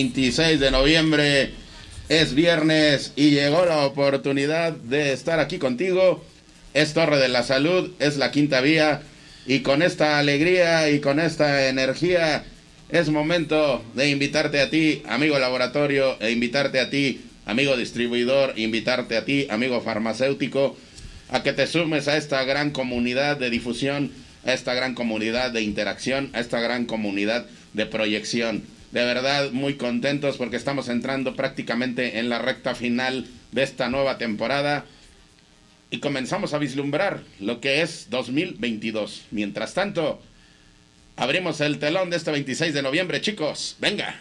26 de noviembre, es viernes y llegó la oportunidad de estar aquí contigo. Es Torre de la Salud, es la quinta vía y con esta alegría y con esta energía es momento de invitarte a ti, amigo laboratorio, e invitarte a ti, amigo distribuidor, invitarte a ti, amigo farmacéutico, a que te sumes a esta gran comunidad de difusión a esta gran comunidad de interacción, a esta gran comunidad de proyección. De verdad, muy contentos porque estamos entrando prácticamente en la recta final de esta nueva temporada y comenzamos a vislumbrar lo que es 2022. Mientras tanto, abrimos el telón de este 26 de noviembre, chicos. Venga.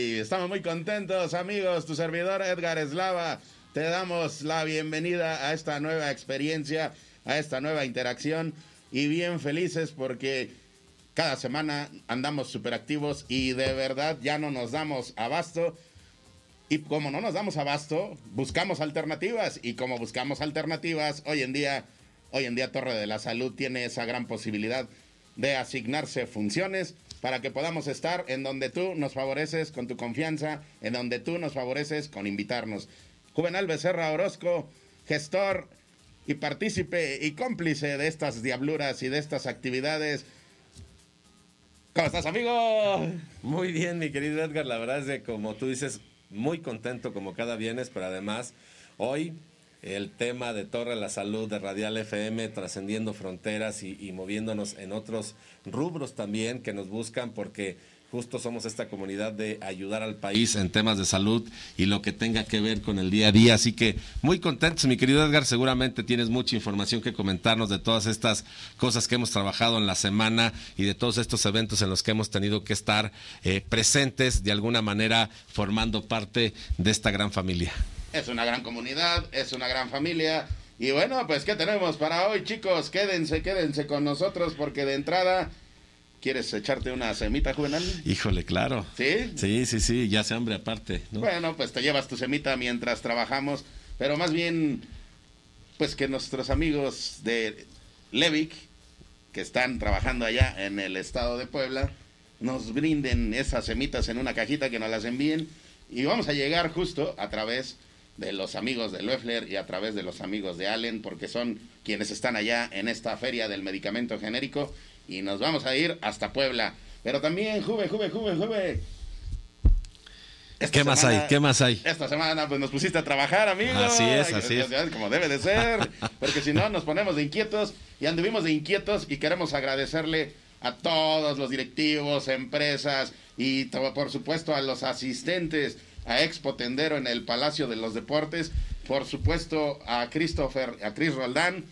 Estamos muy contentos, amigos. Tu servidor Edgar Eslava, te damos la bienvenida a esta nueva experiencia, a esta nueva interacción y bien felices porque cada semana andamos súper activos y de verdad ya no nos damos abasto. Y como no nos damos abasto, buscamos alternativas y como buscamos alternativas, hoy en día, hoy en día Torre de la Salud tiene esa gran posibilidad de asignarse funciones para que podamos estar en donde tú nos favoreces con tu confianza, en donde tú nos favoreces con invitarnos. Juvenal Becerra Orozco, gestor y partícipe y cómplice de estas diabluras y de estas actividades. ¿Cómo estás, amigo? Muy bien, mi querido Edgar. La verdad es que, como tú dices, muy contento como cada viernes, pero además hoy el tema de Torre la Salud de Radial FM trascendiendo fronteras y, y, moviéndonos en otros rubros también que nos buscan porque justo somos esta comunidad de ayudar al país en temas de salud y lo que tenga que ver con el día a día. Así que muy contentos, mi querido Edgar. Seguramente tienes mucha información que comentarnos de todas estas cosas que hemos trabajado en la semana y de todos estos eventos en los que hemos tenido que estar eh, presentes de alguna manera formando parte de esta gran familia. Es una gran comunidad, es una gran familia. Y bueno, pues ¿qué tenemos para hoy, chicos? Quédense, quédense con nosotros porque de entrada... ¿Quieres echarte una semita juvenal? Híjole, claro. ¿Sí? Sí, sí, sí, ya se hambre aparte. ¿no? Bueno, pues te llevas tu semita mientras trabajamos, pero más bien, pues que nuestros amigos de Levic, que están trabajando allá en el estado de Puebla, nos brinden esas semitas en una cajita que nos las envíen y vamos a llegar justo a través de los amigos de Loeffler y a través de los amigos de Allen, porque son quienes están allá en esta feria del medicamento genérico y nos vamos a ir hasta Puebla. Pero también, Juve, Juve, Juve, Juve. Esta ¿Qué más hay? ¿Qué más hay? Esta semana pues nos pusiste a trabajar, amigos. Así es, así es. Como debe de ser, porque si no nos ponemos de inquietos y anduvimos de inquietos y queremos agradecerle a todos los directivos, empresas y por supuesto a los asistentes a Expo Tendero en el Palacio de los Deportes, por supuesto a Christopher, a Chris Roldán,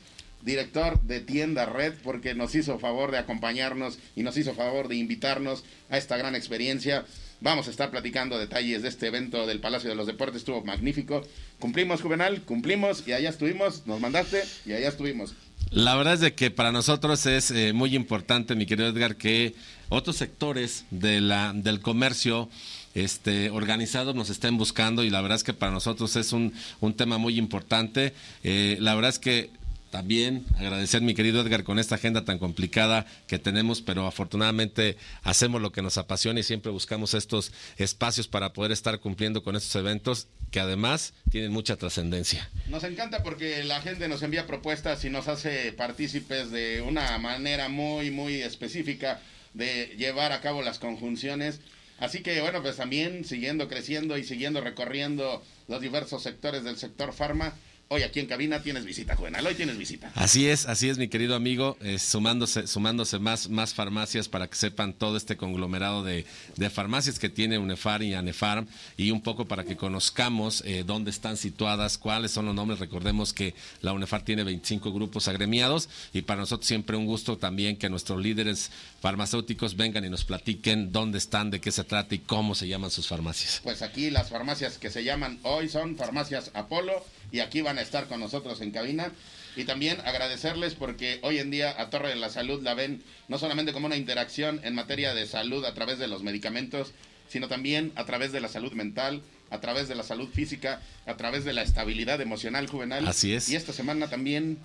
director de Tienda Red, porque nos hizo favor de acompañarnos y nos hizo favor de invitarnos a esta gran experiencia. Vamos a estar platicando detalles de este evento del Palacio de los Deportes, estuvo magnífico. Cumplimos, Juvenal, cumplimos y allá estuvimos, nos mandaste y allá estuvimos. La verdad es de que para nosotros es eh, muy importante, mi querido Edgar, que otros sectores de la, del comercio este, organizados nos estén buscando y la verdad es que para nosotros es un, un tema muy importante. Eh, la verdad es que también agradecer, mi querido Edgar, con esta agenda tan complicada que tenemos, pero afortunadamente hacemos lo que nos apasiona y siempre buscamos estos espacios para poder estar cumpliendo con estos eventos que además tienen mucha trascendencia. Nos encanta porque la gente nos envía propuestas y nos hace partícipes de una manera muy, muy específica de llevar a cabo las conjunciones. Así que bueno, pues también siguiendo creciendo y siguiendo recorriendo los diversos sectores del sector farma, Hoy aquí en cabina tienes visita, Juvenal. Hoy tienes visita. Así es, así es, mi querido amigo. Eh, sumándose, sumándose más, más farmacias para que sepan todo este conglomerado de, de farmacias que tiene UNEFAR y ANEFARM y un poco para que conozcamos eh, dónde están situadas, cuáles son los nombres. Recordemos que la UNEFAR tiene 25 grupos agremiados y para nosotros siempre un gusto también que nuestros líderes farmacéuticos vengan y nos platiquen dónde están, de qué se trata y cómo se llaman sus farmacias. Pues aquí las farmacias que se llaman hoy son farmacias Apolo y aquí van a estar con nosotros en cabina. Y también agradecerles porque hoy en día a Torre de la Salud la ven no solamente como una interacción en materia de salud a través de los medicamentos, sino también a través de la salud mental, a través de la salud física, a través de la estabilidad emocional juvenil Así es. Y esta semana también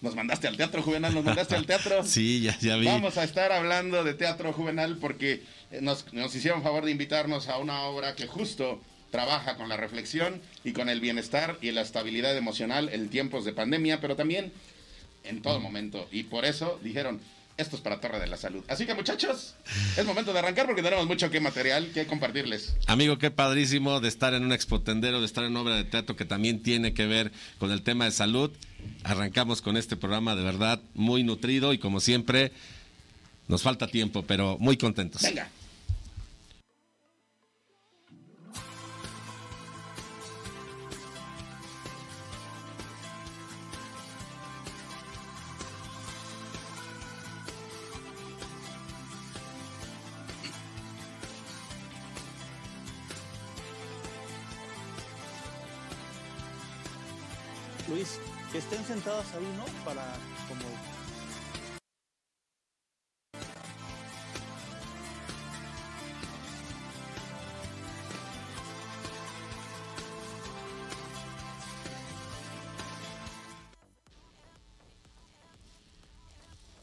nos mandaste al teatro juvenal, nos mandaste al teatro. Sí, ya, ya vi. Vamos a estar hablando de teatro juvenal porque nos, nos hicieron favor de invitarnos a una obra que justo trabaja con la reflexión y con el bienestar y la estabilidad emocional en tiempos de pandemia, pero también en todo momento. Y por eso dijeron, esto es para Torre de la Salud. Así que muchachos, es momento de arrancar porque tenemos mucho que material que compartirles. Amigo, qué padrísimo de estar en un expotendero, de estar en obra de teatro que también tiene que ver con el tema de salud. Arrancamos con este programa de verdad muy nutrido y como siempre nos falta tiempo, pero muy contentos. Venga. Que estén sentados ahí, ¿no? Para como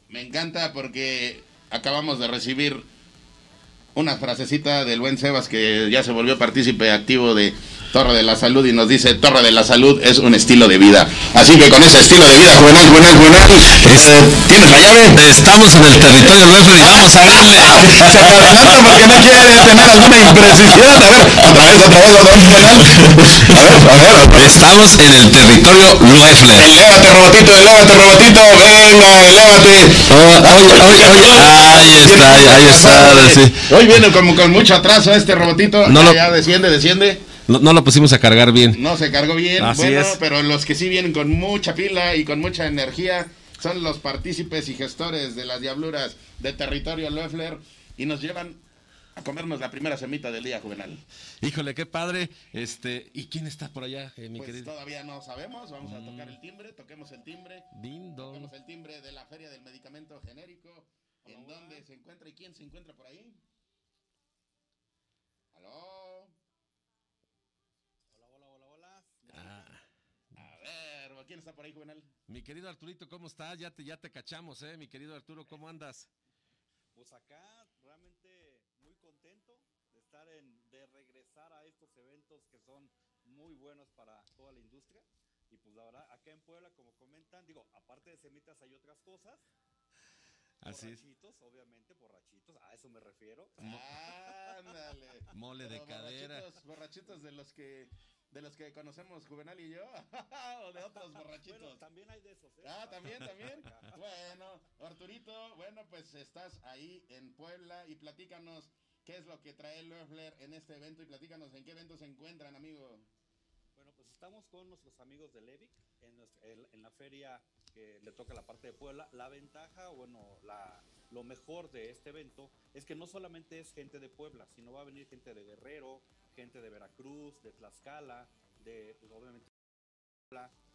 Me encanta porque acabamos de recibir una frasecita del buen Sebas que ya se volvió partícipe activo de Torre de la Salud y nos dice Torre de la Salud es un estilo de vida. Así que con ese estilo de vida, juvenal, juvenal, juvenal, eh, ¿tienes la llave? Estamos en el territorio referee y vamos a darle. Se adelanta porque no quiere tener alguna imprecisión. A ver, otra vez, otra vez, otra vez, juvenal. A ver, a ver, otra vez. Estamos en el territorio Loeffler. Elévate, robotito, elévate, robotito, venga, elévate. ahí está, ahí, ahí está. sí. Hoy viene como con mucho atraso este robotito. No ya, lo- ya desciende, desciende. No, no lo pusimos a cargar bien. No se cargó bien, Así bueno, es. pero los que sí vienen con mucha pila y con mucha energía son los partícipes y gestores de las diabluras de territorio Loeffler y nos llevan a comernos la primera semita del día juvenal. Híjole, qué padre. Este, ¿y quién está por allá, eh, mi Pues querido? todavía no sabemos, vamos a tocar el timbre, toquemos el timbre, Ding dong. toquemos el timbre de la Feria del Medicamento Genérico, en dónde se encuentra y quién se encuentra por ahí. ¿Aló? Ah, A ver, ¿quién está por ahí, juvenal? mi querido Arturito, ¿cómo estás? Ya te, ya te cachamos, ¿eh? Mi querido Arturo, ¿cómo andas? Pues acá realmente muy contento de estar en, de regresar a estos eventos que son muy buenos para toda la industria. Y pues la verdad, acá en Puebla, como comentan, digo, aparte de semitas hay otras cosas. Así es. borrachitos, obviamente, borrachitos, a eso me refiero. Ándale. Mole de Pero cadera. Borrachitos, borrachitos de los que de los que conocemos Juvenal y yo o de otros Bueno, borrachitos. también hay de esos, ¿eh? Ah, también, también. Bueno, Arturito, bueno, pues estás ahí en Puebla y platícanos qué es lo que trae Loeffler en este evento y platícanos en qué evento se encuentran, amigo. Bueno, Pues estamos con nuestros amigos de Levic en, nuestra- en- en la feria que le toca la parte de Puebla. La ventaja, bueno, la, lo mejor de este evento es que no solamente es gente de Puebla, sino va a venir gente de Guerrero, gente de Veracruz, de Tlaxcala, de, pues, obviamente,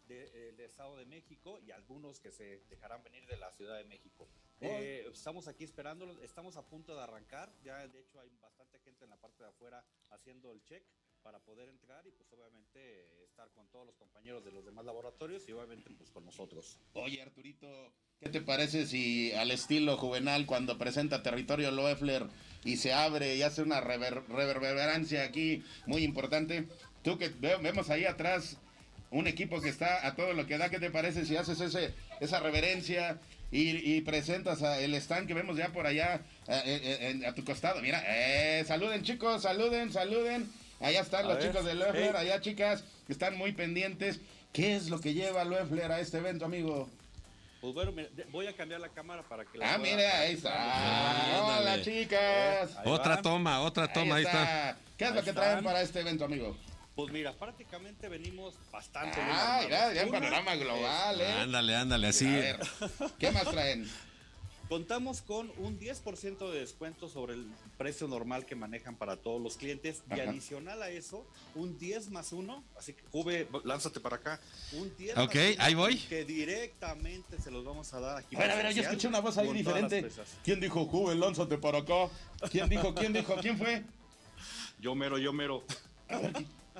de, eh, del Estado de México y algunos que se dejarán venir de la Ciudad de México. Eh, estamos aquí esperándolos, estamos a punto de arrancar, ya de hecho hay bastante gente en la parte de afuera haciendo el check para poder entrar y pues obviamente estar con todos los compañeros de los demás laboratorios y obviamente pues con nosotros. Oye, Arturito, ¿qué te parece si al estilo juvenal cuando presenta Territorio Loeffler y se abre y hace una rever- reverberancia aquí muy importante? Tú que ve- vemos ahí atrás un equipo que está a todo lo que da, ¿qué te parece si haces ese, esa reverencia y, presentas a el stand que vemos ya por allá eh, eh, eh, a tu costado? Mira, saluden chicos, saluden, saluden. Allá están A los ver, chicos de Loeffler, hey. allá chicas, que están muy pendientes. ¿Qué es lo que lleva Loeffler a este evento, amigo? Pues bueno, mira, voy a cambiar la cámara para que la Ah, pueda- mira, ahí está. Ándale. Hola, chicas. Ahí Otra van. toma, otra toma, ahí está. ¿Qué es Ahí lo que traen para este evento, amigo? Pues mira, prácticamente venimos bastante bien Ah, mira, ya en Una, panorama global, ¿eh? Ándale, ándale, A así. ver, ¿qué más traen? Contamos con un 10% de descuento sobre el precio normal que manejan para todos los clientes y adicional a eso, un 10 más 1, así que Juve, lánzate para acá, un 10 Ok, más ahí voy. que directamente se los vamos a dar aquí. A ver, a ver, yo escuché una voz ahí diferente. ¿Quién dijo, Juve, lánzate para acá? ¿Quién dijo, quién dijo, quién fue? Yo mero, yo mero.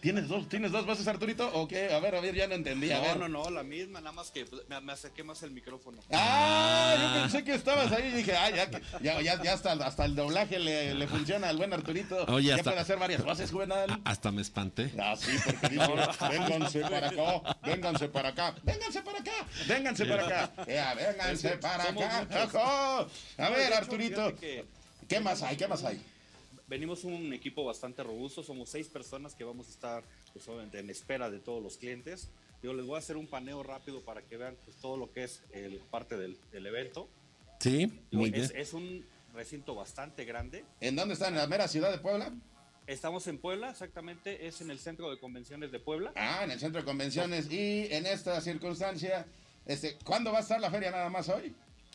¿Tienes dos, ¿Tienes dos voces, Arturito? ¿O qué? A ver, a ver, ya no entendí. A No, ver. no, no, la misma, nada más que pues, me, me acerqué más el micrófono. Ah, yo pensé que estabas ahí y dije, ah, ya, que- ya, ya, ya hasta, hasta el doblaje le, le funciona al buen Arturito. Oye, ya hasta- puede hacer varias voces, juvenal. Hasta me espanté. Ah, sí, porque dice, vénganse para acá, vénganse para acá, vénganse para acá, vénganse para acá, Ea, vénganse para somos acá. Ojo. A ver, Arturito, ¿qué más hay? ¿Qué más hay? Venimos un equipo bastante robusto, somos seis personas que vamos a estar pues, obviamente, en espera de todos los clientes. Yo les voy a hacer un paneo rápido para que vean pues, todo lo que es el, parte del, del evento. Sí, muy es, bien. es un recinto bastante grande. ¿En dónde están? ¿En la mera ciudad de Puebla? Estamos en Puebla, exactamente, es en el centro de convenciones de Puebla. Ah, en el centro de convenciones. Y en esta circunstancia, este, ¿cuándo va a estar la feria nada más hoy?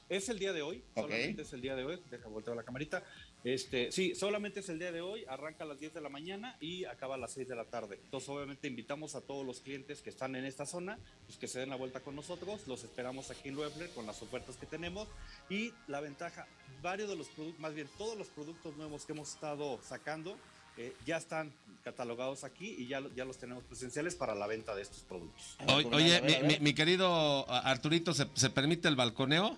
Es el día de hoy, Ok. solamente es el día de hoy. Deja voltear la camarita. Este, sí, solamente es el día de hoy. Arranca a las 10 de la mañana y acaba a las 6 de la tarde. Entonces, obviamente, invitamos a todos los clientes que están en esta zona, pues que se den la vuelta con nosotros. Los esperamos aquí en Loeffler con las ofertas que tenemos. Y la ventaja, varios de los productos, más bien todos los productos nuevos que hemos estado sacando, eh, ya están catalogados aquí y ya, ya los tenemos presenciales para la venta de estos productos. Oye, a mi, mi- mi querido Arturito, ¿se, se permite el balconeo?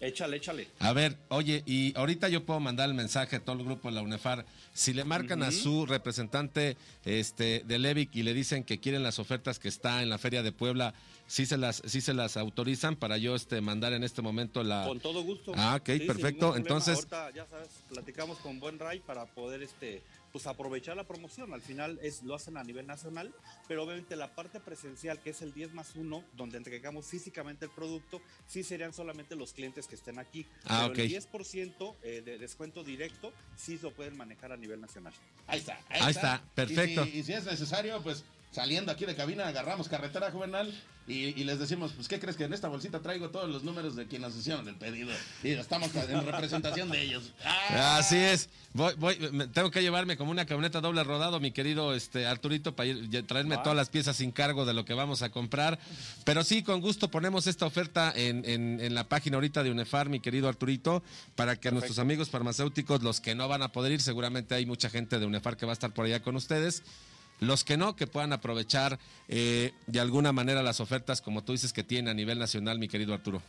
Échale, échale. A ver, oye, y ahorita yo puedo mandar el mensaje a todo el grupo de la UNEFAR. Si le marcan a su representante este, de Levic y le dicen que quieren las ofertas que está en la Feria de Puebla, ¿sí se las, sí se las autorizan para yo este, mandar en este momento la... Con todo gusto. Ah, ok, Sí, perfecto. Entonces- Ahorita, ya sabes, platicamos con Buen Ray para poder este pues aprovechar la promoción. Al final es lo hacen a nivel nacional, pero obviamente la parte presencial, que es el 10 más 1, donde entregamos físicamente el producto, sí serían solamente los clientes que estén aquí. Ah, pero el ok. 10% eh, de descuento directo sí lo pueden manejar a nivel nacional. Ahí está. Ahí está, perfecto. Y si, y si es necesario, pues saliendo aquí de cabina, agarramos carretera juvenal y, y les decimos, pues, ¿qué crees que en esta bolsita traigo todos los números de quienes nos hicieron el pedido? Y estamos en representación de ellos. ¡Ah! Así es. Voy, voy, me- tengo que llevarme como una camioneta doble rodado, mi querido este Arturito, para ir, traerme todas las piezas sin cargo de lo que vamos a comprar. Pero sí, con gusto ponemos esta oferta en, en- en la página ahorita de UNEFAR, mi querido Arturito, para que nuestros amigos farmacéuticos, los que no van a poder ir, seguramente hay mucha gente de UNEFAR que va a estar por allá con ustedes. Los que no, que puedan aprovechar eh, de alguna manera las ofertas, como tú dices, que tiene a nivel nacional, mi querido Arturo.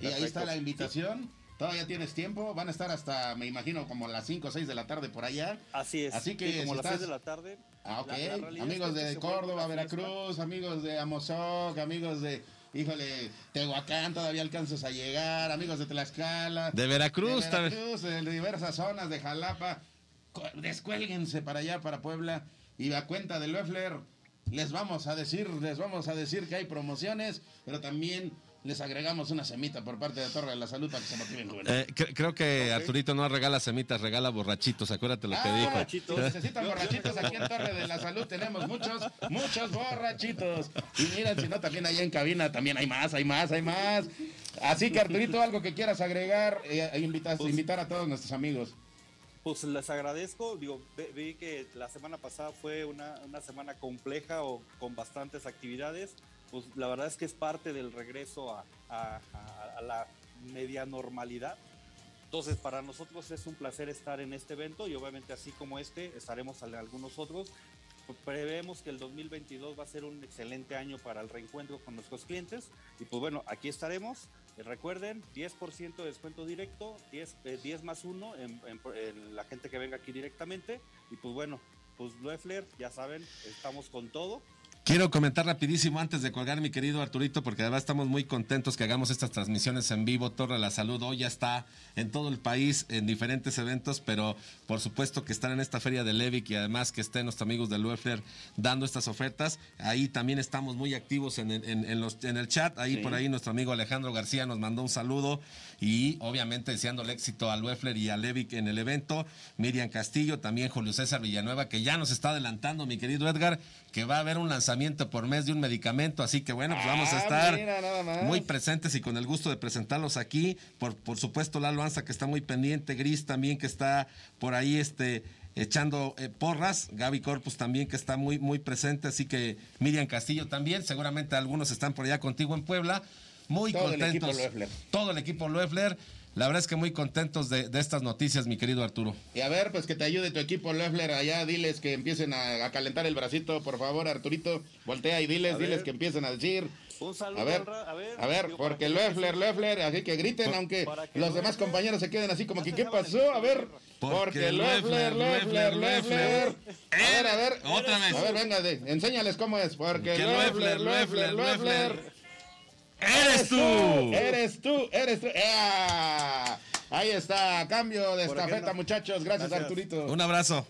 Y ahí está la invitación. Todavía tienes tiempo. Van a estar hasta, me imagino, como las 5 o 6 de la tarde por allá. Así es. Así que Sí, como si las estás- 6 de la tarde. Ah, ok. La- la realidad amigos es que de vuelve Córdoba. Veracruz, amigos de Amozoc, amigos de, híjole, Tehuacán, todavía alcanzas a llegar, amigos de Tlaxcala. De Veracruz, De. Veracruz, de diversas zonas, de Jalapa. Descuélguense para allá, para Puebla. Y a cuenta de Loeffler, les vamos a decir, les vamos a decir que hay promociones, pero también les agregamos una semita por parte de Torre de la Salud para que se motiven jóvenes. Eh, cre- creo que Arturito no regala semitas, regala borrachitos. Acuérdate lo que Ah, dijo. borrachitos. Si necesitan borrachitos aquí en Torre de la Salud, tenemos muchos, muchos borrachitos. Y miren, si no, también allá en cabina también hay más, hay más, hay más. Así que Arturito, algo que quieras agregar, eh, invitas- Pues- invitar a todos nuestros amigos. Pues les agradezco, digo, vi que la semana pasada fue una, una semana compleja o con bastantes actividades, pues la verdad es que es parte del regreso a, a- a- a la media normalidad. Entonces, para nosotros es un placer estar en este evento y obviamente así como este, estaremos en algunos otros. Prevemos que el 2022 va a ser un excelente año para el reencuentro con nuestros clientes y pues bueno, aquí estaremos. Recuerden, 10% de descuento directo, 10, eh, 10 más 1 en, en- en la gente que venga aquí directamente. Y pues bueno, pues Loeffler, ya saben, estamos con todo. Quiero comentar rapidísimo antes de colgar, mi querido Arturito, porque además estamos muy contentos que hagamos estas transmisiones en vivo. Torre de la Salud hoy ya está en todo el país en diferentes eventos, pero por supuesto que están en esta feria de Levic y además que estén nuestros amigos de Loeffler dando estas ofertas. Ahí también estamos muy activos en, el- en- en los, en el chat. Ahí Sí. por ahí nuestro amigo Alejandro García nos mandó un saludo y obviamente deseando el éxito a Loeffler y a Levic en el evento. Miriam Castillo, también Julio César Villanueva, que ya nos está adelantando, mi querido Edgar, que va a haber un lanzamiento por mes de un medicamento, así que bueno, pues vamos a Ah, estar muy presentes y con el gusto de presentarlos aquí. Por, por supuesto, Lalo Anza, que está muy pendiente, Gris también, que está por ahí este, echando eh, porras, Gaby Corpus también, que está muy, muy presente, así que Miriam Castillo también, seguramente algunos están por allá contigo en Puebla. Muy Todo el contentos. equipo Loeffler. Todo el equipo Loeffler. La verdad es que muy contentos de, de estas noticias, mi querido Arturo. Y a ver, pues que te ayude tu equipo Loeffler allá, diles que empiecen a, a calentar el bracito, por favor, Arturito, voltea y diles, A diles ver. que empiecen a decir. Un saludo A ver, a ver, a ver, porque que Loeffler, Loeffler, así que griten, aunque que los demás compañeros se queden así como que, ¿qué pasó? A ver, Porque porque Loeffler, Loeffler, Loeffler, Loeffler. A ver, a ver, Otra vez. A ver, venga, de, enséñales cómo es, porque Que Loeffler, Loeffler, Loeffler, Loeffler, Loeffler. ¡Eres tú! Eres tú, eres tú. ¡Ea! Ahí está, cambio de estafeta, muchachos. Gracias, Gracias. Arturito. Un abrazo.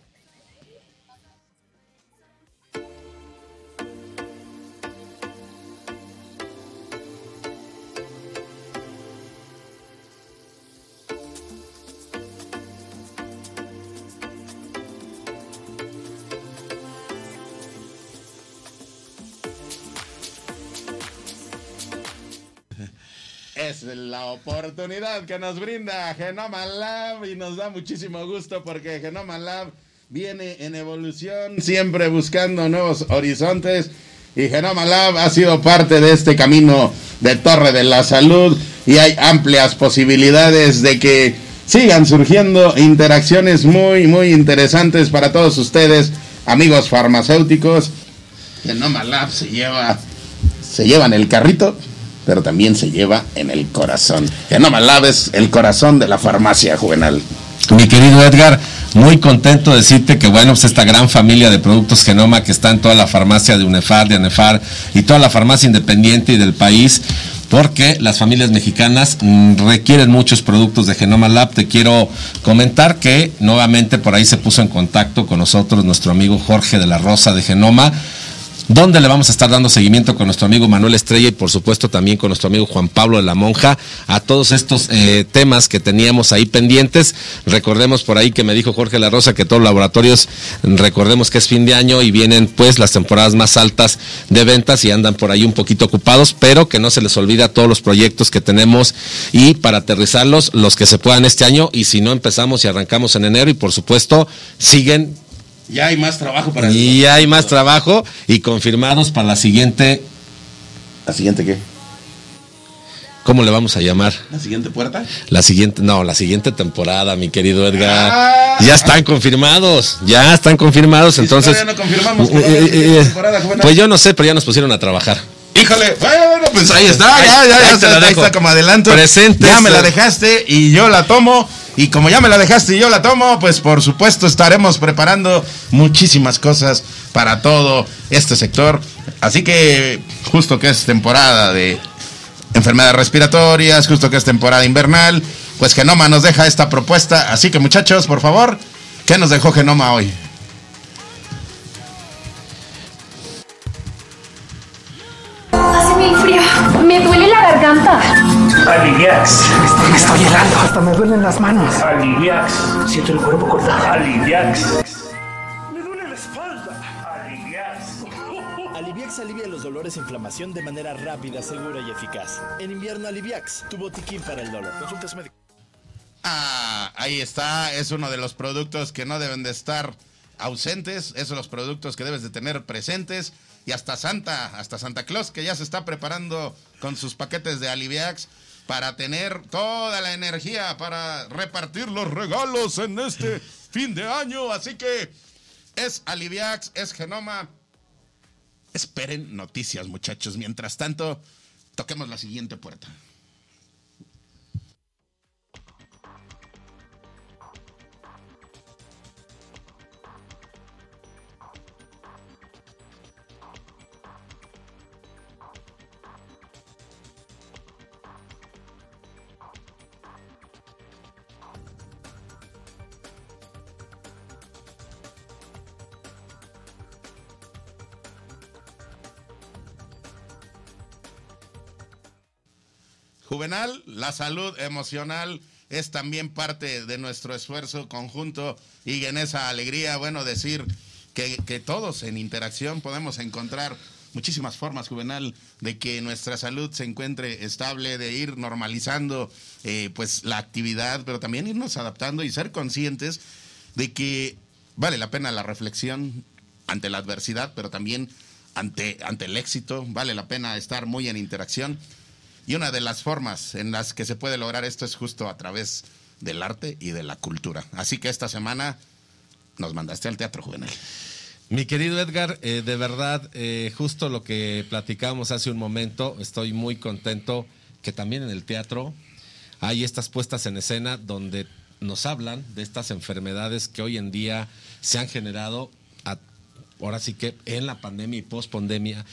Es la oportunidad que nos brinda Genoma Lab y nos da muchísimo gusto porque Genoma Lab viene en evolución, siempre buscando nuevos horizontes y Genoma Lab ha sido parte de este camino de Torre de la Salud y hay amplias posibilidades de que sigan surgiendo interacciones muy, muy interesantes para todos ustedes, amigos farmacéuticos. Genoma Lab se lleva se lleva en el carrito, pero también se lleva en el corazón. Genoma Lab es el corazón de la farmacia juvenal. Mi querido Edgar, muy contento de decirte que, bueno, pues esta gran familia de productos Genoma que está en toda la farmacia de UNEFAR, de ANEFAR y toda la farmacia independiente y del país, porque las familias mexicanas mm, requieren muchos productos de Genoma Lab. Te quiero comentar que nuevamente por ahí se puso en contacto con nosotros nuestro amigo Jorge de la Rosa de Genoma donde le vamos a estar dando seguimiento con nuestro amigo Manuel Estrella y por supuesto también con nuestro amigo Juan Pablo de la Monja a todos estos eh, temas que teníamos ahí pendientes. Recordemos por ahí que me dijo Jorge La Rosa que todos los laboratorios, recordemos que es fin de año y vienen pues las temporadas más altas de ventas y andan por ahí un poquito ocupados, pero que no se les olvida todos los proyectos que tenemos y para aterrizarlos los que se puedan este año y si no empezamos y arrancamos en enero y por supuesto siguen Ya hay más trabajo para y hay más trabajo y confirmados para la siguiente, ¿La siguiente qué? ¿cómo le vamos a llamar? ¿La siguiente puerta? La siguiente, no, la siguiente temporada, mi querido Edgar. Ah. ya están confirmados, ya están confirmados, si entonces. todavía no confirmamos Eh, eh, eh, temporada, pues yo no sé, pero ya nos pusieron a trabajar. Híjole, bueno, pues ahí está, Ahí- ya, ya, ahí ya, te está, la ahí está como adelanto. Presente, Ya me la dejaste y yo la tomo. Y como ya me la dejaste y yo la tomo, pues por supuesto estaremos preparando muchísimas cosas para todo este sector. Así que justo que es temporada de enfermedades respiratorias, justo que es temporada invernal, pues Genoma nos deja esta propuesta. Así que muchachos, por favor, ¿qué nos dejó Genoma hoy? Hace muy frío. Me duele la garganta. Aliviax. Me estoy helando. Hasta me duelen las manos. Aliviax. Siento el cuerpo cortado. Aliviax. Me duele la espalda. Aliviax. Aliviax alivia los dolores e inflamación de manera rápida, segura y eficaz. En invierno Aliviax, tu botiquín para el dolor. Consultas médicas. Ah, ahí está, es uno de los productos que no deben de estar ausentes, esos son los productos que debes de tener presentes y hasta Santa, hasta Santa Claus que ya se está preparando con sus paquetes de Aliviax para tener toda la energía para repartir los regalos en este fin de año, así que es Aliviax, es Genoma. Esperen noticias, muchachos. Mientras tanto, toquemos la siguiente puerta. Juvenal, la salud emocional es también parte de nuestro esfuerzo conjunto y en esa alegría, bueno, decir que, todos en interacción podemos encontrar muchísimas formas, Juvenal, de que nuestra salud se encuentre estable, de ir normalizando eh, pues la actividad, pero también irnos adaptando y ser conscientes de que vale la pena la reflexión ante la adversidad, pero también ante, ante el éxito, vale la pena estar muy en interacción. Y una de las formas en las que se puede lograr esto es justo a través del arte y de la cultura. Así que esta semana nos mandaste al Teatro Juvenil. Mi querido Edgar, eh, de verdad, eh, justo lo que platicábamos hace un momento, estoy muy contento que también en el teatro hay estas puestas en escena donde nos hablan de estas enfermedades que hoy en día se han generado, ahora sí que en la pandemia y post pandemia,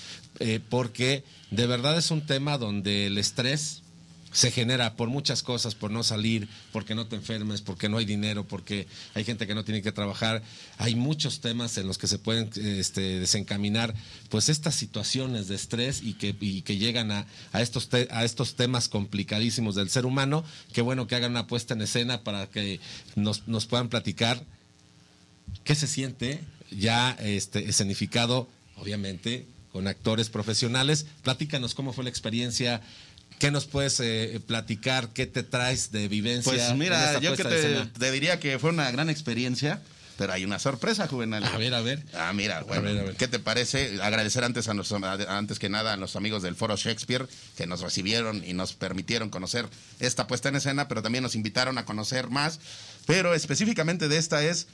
porque de verdad es un tema donde el estrés se genera por muchas cosas, por no salir, porque no te enfermes, porque no hay dinero, porque hay gente que no tiene que trabajar. Hay muchos temas en los que se pueden este, desencaminar pues estas situaciones de estrés y que, y que llegan a, a estos a estos temas complicadísimos del ser humano. Qué bueno que hagan una puesta en escena para que nos, nos puedan platicar qué se siente ya este, escenificado, obviamente, con actores profesionales. Platícanos cómo fue la experiencia. ¿Qué nos puedes eh, platicar? ¿Qué te traes de vivencia? Pues mira, yo que te, diría que fue una gran experiencia, pero hay una sorpresa, Juvenal. A ver, a ver. Ah, mira, bueno, ver, a ver. ¿qué te parece? Agradecer antes a nuestros- antes que nada a los amigos del Foro Shakespeare que nos recibieron y nos permitieron conocer esta puesta en escena, pero también nos invitaron a conocer más. Pero específicamente de esta es,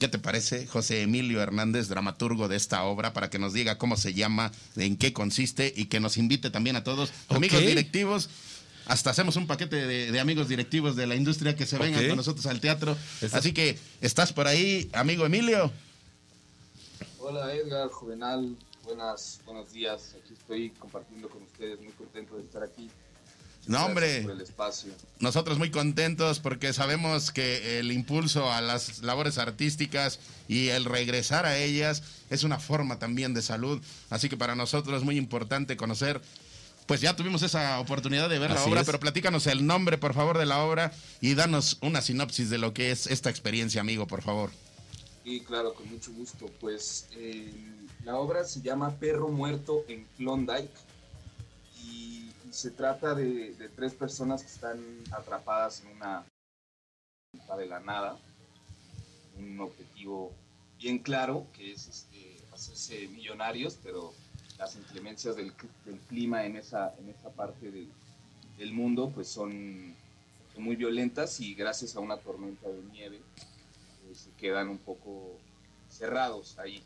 ¿qué te parece? José Emilio Hernández, dramaturgo de esta obra, para que nos diga cómo se llama, en qué consiste y que nos invite también a todos, amigos directivos. Hasta hacemos un paquete de, de amigos directivos de la industria que se vengan con nosotros al teatro. Estás- Así que, ¿estás por ahí, amigo Emilio? Hola Edgar, Juvenal, buenas, buenos días. Aquí estoy compartiendo con ustedes, muy contento de estar aquí. No, Gracias hombre. Por el espacio. Nosotros muy contentos porque sabemos que el impulso a las labores artísticas y el regresar a ellas es una forma también de salud. Así que para nosotros es muy importante conocer. Pues ya tuvimos esa oportunidad de ver la obra, es. pero platícanos el nombre, por favor, de la obra y danos una sinopsis de lo que es esta experiencia, amigo, por favor. Y claro, con mucho gusto. Pues eh, la obra se llama Perro Muerto en Klondike se trata de, de tres personas que están atrapadas en una de la nada, un objetivo bien claro que es este, hacerse millonarios, pero las inclemencias del, cl- del clima en esa, en esa parte del, mundo pues son, son muy violentas y gracias a una tormenta de nieve eh, se quedan un poco cerrados ahí.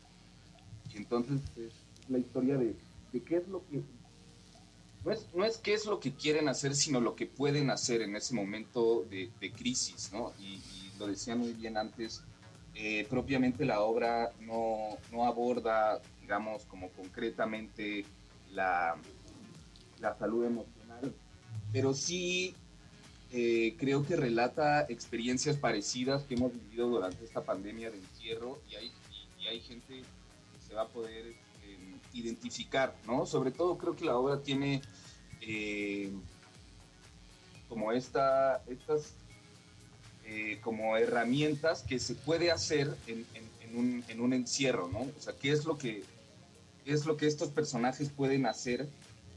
Y entonces es la historia de, de qué es lo que... No es, no es qué es lo que quieren hacer, sino lo que pueden hacer en ese momento de, crisis, ¿no? Y, lo decía muy bien antes, eh, propiamente la obra no, no aborda, digamos, como concretamente la, la salud emocional, pero sí eh, creo que relata experiencias parecidas que hemos vivido durante esta pandemia de encierro y hay, y, y hay gente que se va a poder identificar, ¿no? Sobre todo creo que la obra tiene eh, como esta, estas eh, como herramientas que se puede hacer en, en- en un, en un encierro, ¿no? O sea, ¿qué es lo que, qué es lo que estos personajes pueden hacer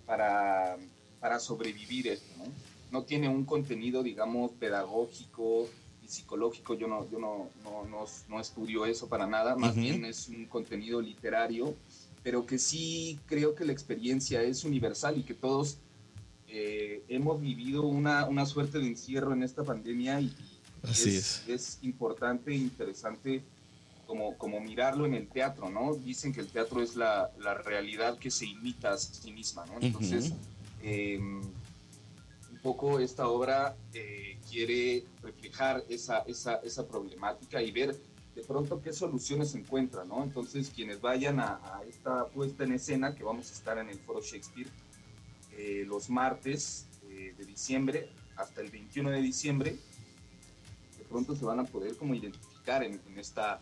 para, para sobrevivir esto, ¿no? No tiene un contenido, digamos, pedagógico y psicológico, yo no, yo no, no, no, no estudio eso para nada, más bien es un contenido literario, pero que sí creo que la experiencia es universal y que todos eh, hemos vivido una, una suerte de encierro en esta pandemia y Así es, es importante e interesante como, como mirarlo en el teatro, ¿no? Dicen que el teatro es la, la realidad que se imita a sí misma, ¿no? Entonces, eh, un poco esta obra eh, quiere reflejar esa, esa, esa problemática y ver de pronto qué soluciones se encuentran, ¿no? Entonces, quienes vayan a, esta puesta en escena, que vamos a estar en el Foro Shakespeare eh, los martes eh, de diciembre hasta el 21 de diciembre, de pronto se van a poder como identificar en, en esta,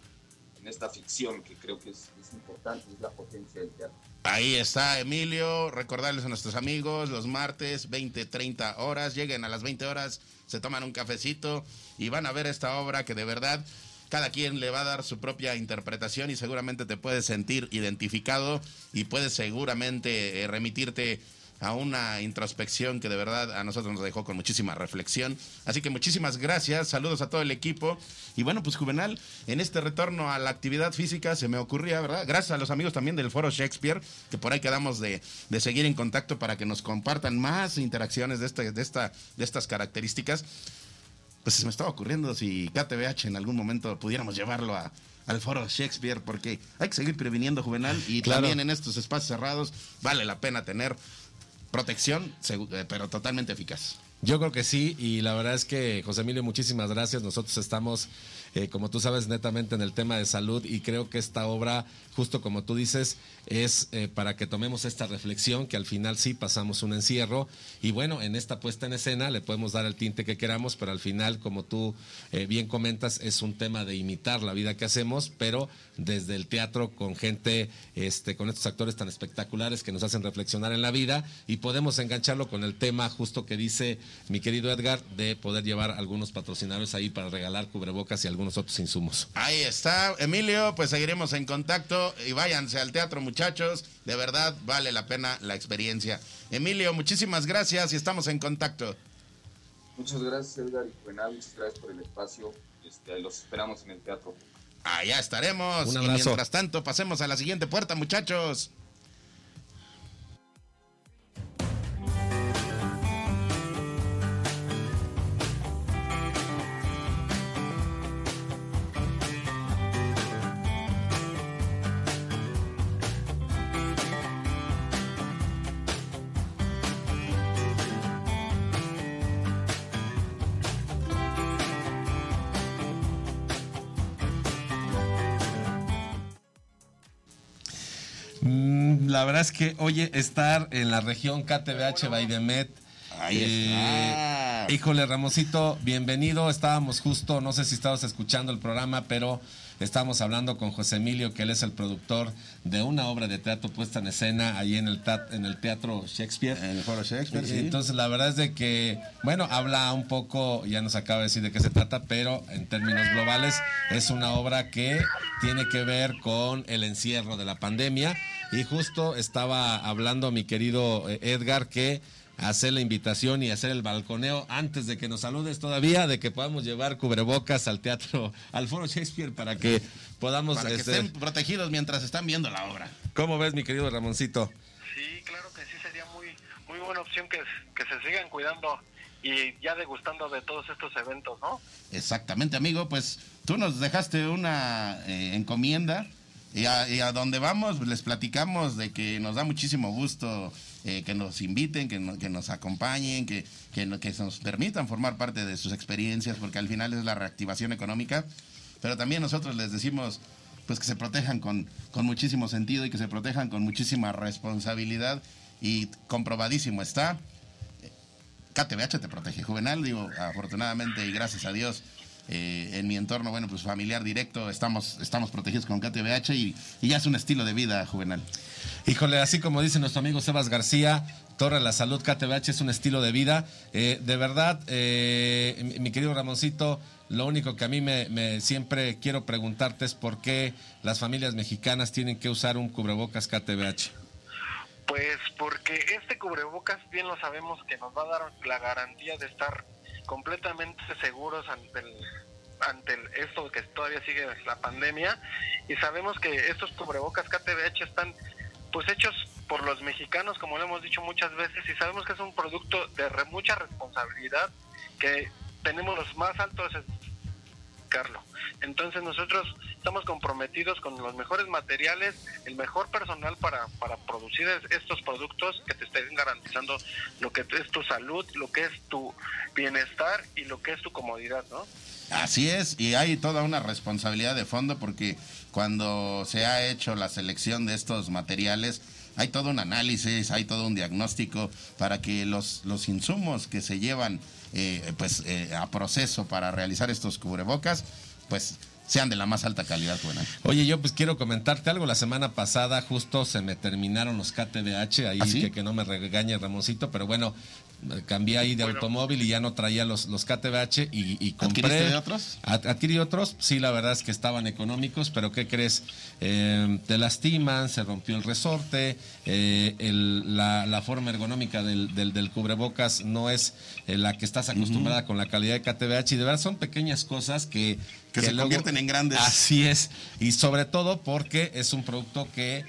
en esta ficción que creo que es, es importante, es la potencia del teatro. Ahí está Emilio, recordarles a nuestros amigos los martes 20, 30 horas, lleguen a las 20 horas, se toman un cafecito y van a ver esta obra que de verdad cada quien le va a dar su propia interpretación y seguramente te puedes sentir identificado y puedes seguramente eh, remitirte a una introspección que de verdad a nosotros nos dejó con muchísima reflexión. Así que muchísimas gracias, saludos a todo el equipo. Y bueno, pues Juvenal, en este retorno a la actividad física se me ocurría, ¿verdad? Gracias a los amigos también del Foro Shakespeare, que por ahí quedamos de, de seguir en contacto para que nos compartan más interacciones de, este, de, esta, de estas características. Pues se me estaba ocurriendo si KTBH en algún momento pudiéramos llevarlo a, al foro Shakespeare, porque hay que seguir previniendo juvenal y Claro. también en estos espacios cerrados vale la pena tener protección, eh, pero totalmente eficaz. Yo creo que sí, y la verdad es que, José Emilio, muchísimas gracias. Nosotros estamos, eh, como tú sabes, netamente en el tema de salud y creo que esta obra, justo como tú dices, es eh, para que tomemos esta reflexión, que al final sí pasamos un encierro y bueno, en esta puesta en escena le podemos dar el tinte que queramos, pero al final, como tú eh, bien comentas, es un tema de imitar la vida que hacemos, pero desde el teatro con gente, este, con estos actores tan espectaculares que nos hacen reflexionar en la vida y podemos engancharlo con el tema justo que dice mi querido Edgar de poder llevar algunos patrocinadores ahí para regalar cubrebocas y algunos otros insumos. Ahí está, Emilio, pues seguiremos en contacto y váyanse al teatro, muchachos. De verdad, vale la pena la experiencia. Emilio, muchísimas gracias y estamos en contacto. Muchas gracias, Edgar y Juvenal. Muchas gracias por el espacio. Este, los esperamos en el teatro. Allá estaremos. Un Y mientras tanto, pasemos a la siguiente puerta, muchachos. La verdad es que, oye, estar en la región KTBH Baidemet. Ahí está. Híjole, Ramosito, bienvenido. Estábamos justo, no sé si estabas escuchando el programa, pero estábamos hablando con José Emilio, que él es el productor de una obra de teatro puesta en escena ahí en el, tat- en el Teatro Shakespeare. En el foro Shakespeare, sí. Entonces, la verdad es de que, bueno, habla un poco, ya nos acaba de decir de qué se trata, pero en términos globales es una obra que tiene que ver con el encierro de la pandemia. Y justo estaba hablando mi querido eh, Edgar que hacer la invitación y hacer el balconeo antes de que nos saludes todavía, de que podamos llevar cubrebocas al teatro, al foro Shakespeare para que podamos... Para que este, estén protegidos mientras están viendo la obra. ¿Cómo ves, mi querido Ramoncito? Sí, claro que sí sería muy muy buena opción que, que se sigan cuidando y ya degustando de todos estos eventos, ¿no? Exactamente, amigo. Pues tú nos dejaste una eh, encomienda y a, y donde vamos les platicamos de que nos da muchísimo gusto eh, que nos inviten, que, no- que nos acompañen, que, que, no- que nos permitan formar parte de sus experiencias, porque al final es la reactivación económica. Pero también nosotros les decimos pues que se protejan con, con muchísimo sentido y que se protejan con muchísima responsabilidad y comprobadísimo está. KTBH te protege, Juvenal, digo, afortunadamente y gracias a Dios, eh, en mi entorno, bueno, pues familiar directo, estamos, estamos protegidos con KTBH y, y ya es un estilo de vida, Juvenal. Híjole, así como dice nuestro amigo Sebas García, Torre de la Salud KTBH es un estilo de vida. Eh, de verdad, eh, mi, mi querido Ramoncito, lo único que a mí me, me siempre quiero preguntarte es por qué las familias mexicanas tienen que usar un cubrebocas KTBH. Pues porque este cubrebocas, bien lo sabemos, que nos va a dar la garantía de estar completamente seguros ante el, ante el- esto que todavía sigue la pandemia. Y sabemos que estos cubrebocas KTBH están pues hechos por los mexicanos como lo hemos dicho muchas veces y sabemos que es un producto de re- mucha responsabilidad que tenemos los más altos Entonces nosotros estamos comprometidos con los mejores materiales, el mejor personal para, para producir es- estos productos que te estén garantizando lo que es tu salud, lo que es tu bienestar y lo que es tu comodidad, ¿no? Así es, y hay toda una responsabilidad de fondo porque cuando se ha hecho la selección de estos materiales, hay todo un análisis, hay todo un diagnóstico para que los, los insumos que se llevan eh, pues eh, a proceso para realizar estos cubrebocas, pues sean de la más alta calidad, buena. Oye, yo pues quiero comentarte algo. La semana pasada justo se me terminaron los KTBH, ahí ¿Ah, sí? que, que no me regañe Ramoncito, pero bueno, cambié ahí de automóvil y ya no traía los, los KTBH y, y compré. ¿Adquiriste de otros? Ad- Adquirí otros, sí, la verdad es que estaban económicos, pero ¿qué crees? Eh, te lastiman, se rompió el resorte, eh, el- la, la forma ergonómica del, del- del cubrebocas no es eh, la que estás acostumbrada con la calidad de KTBH y de verdad son pequeñas cosas que... Que se convierten en grandes. Así es, y sobre todo porque es un producto que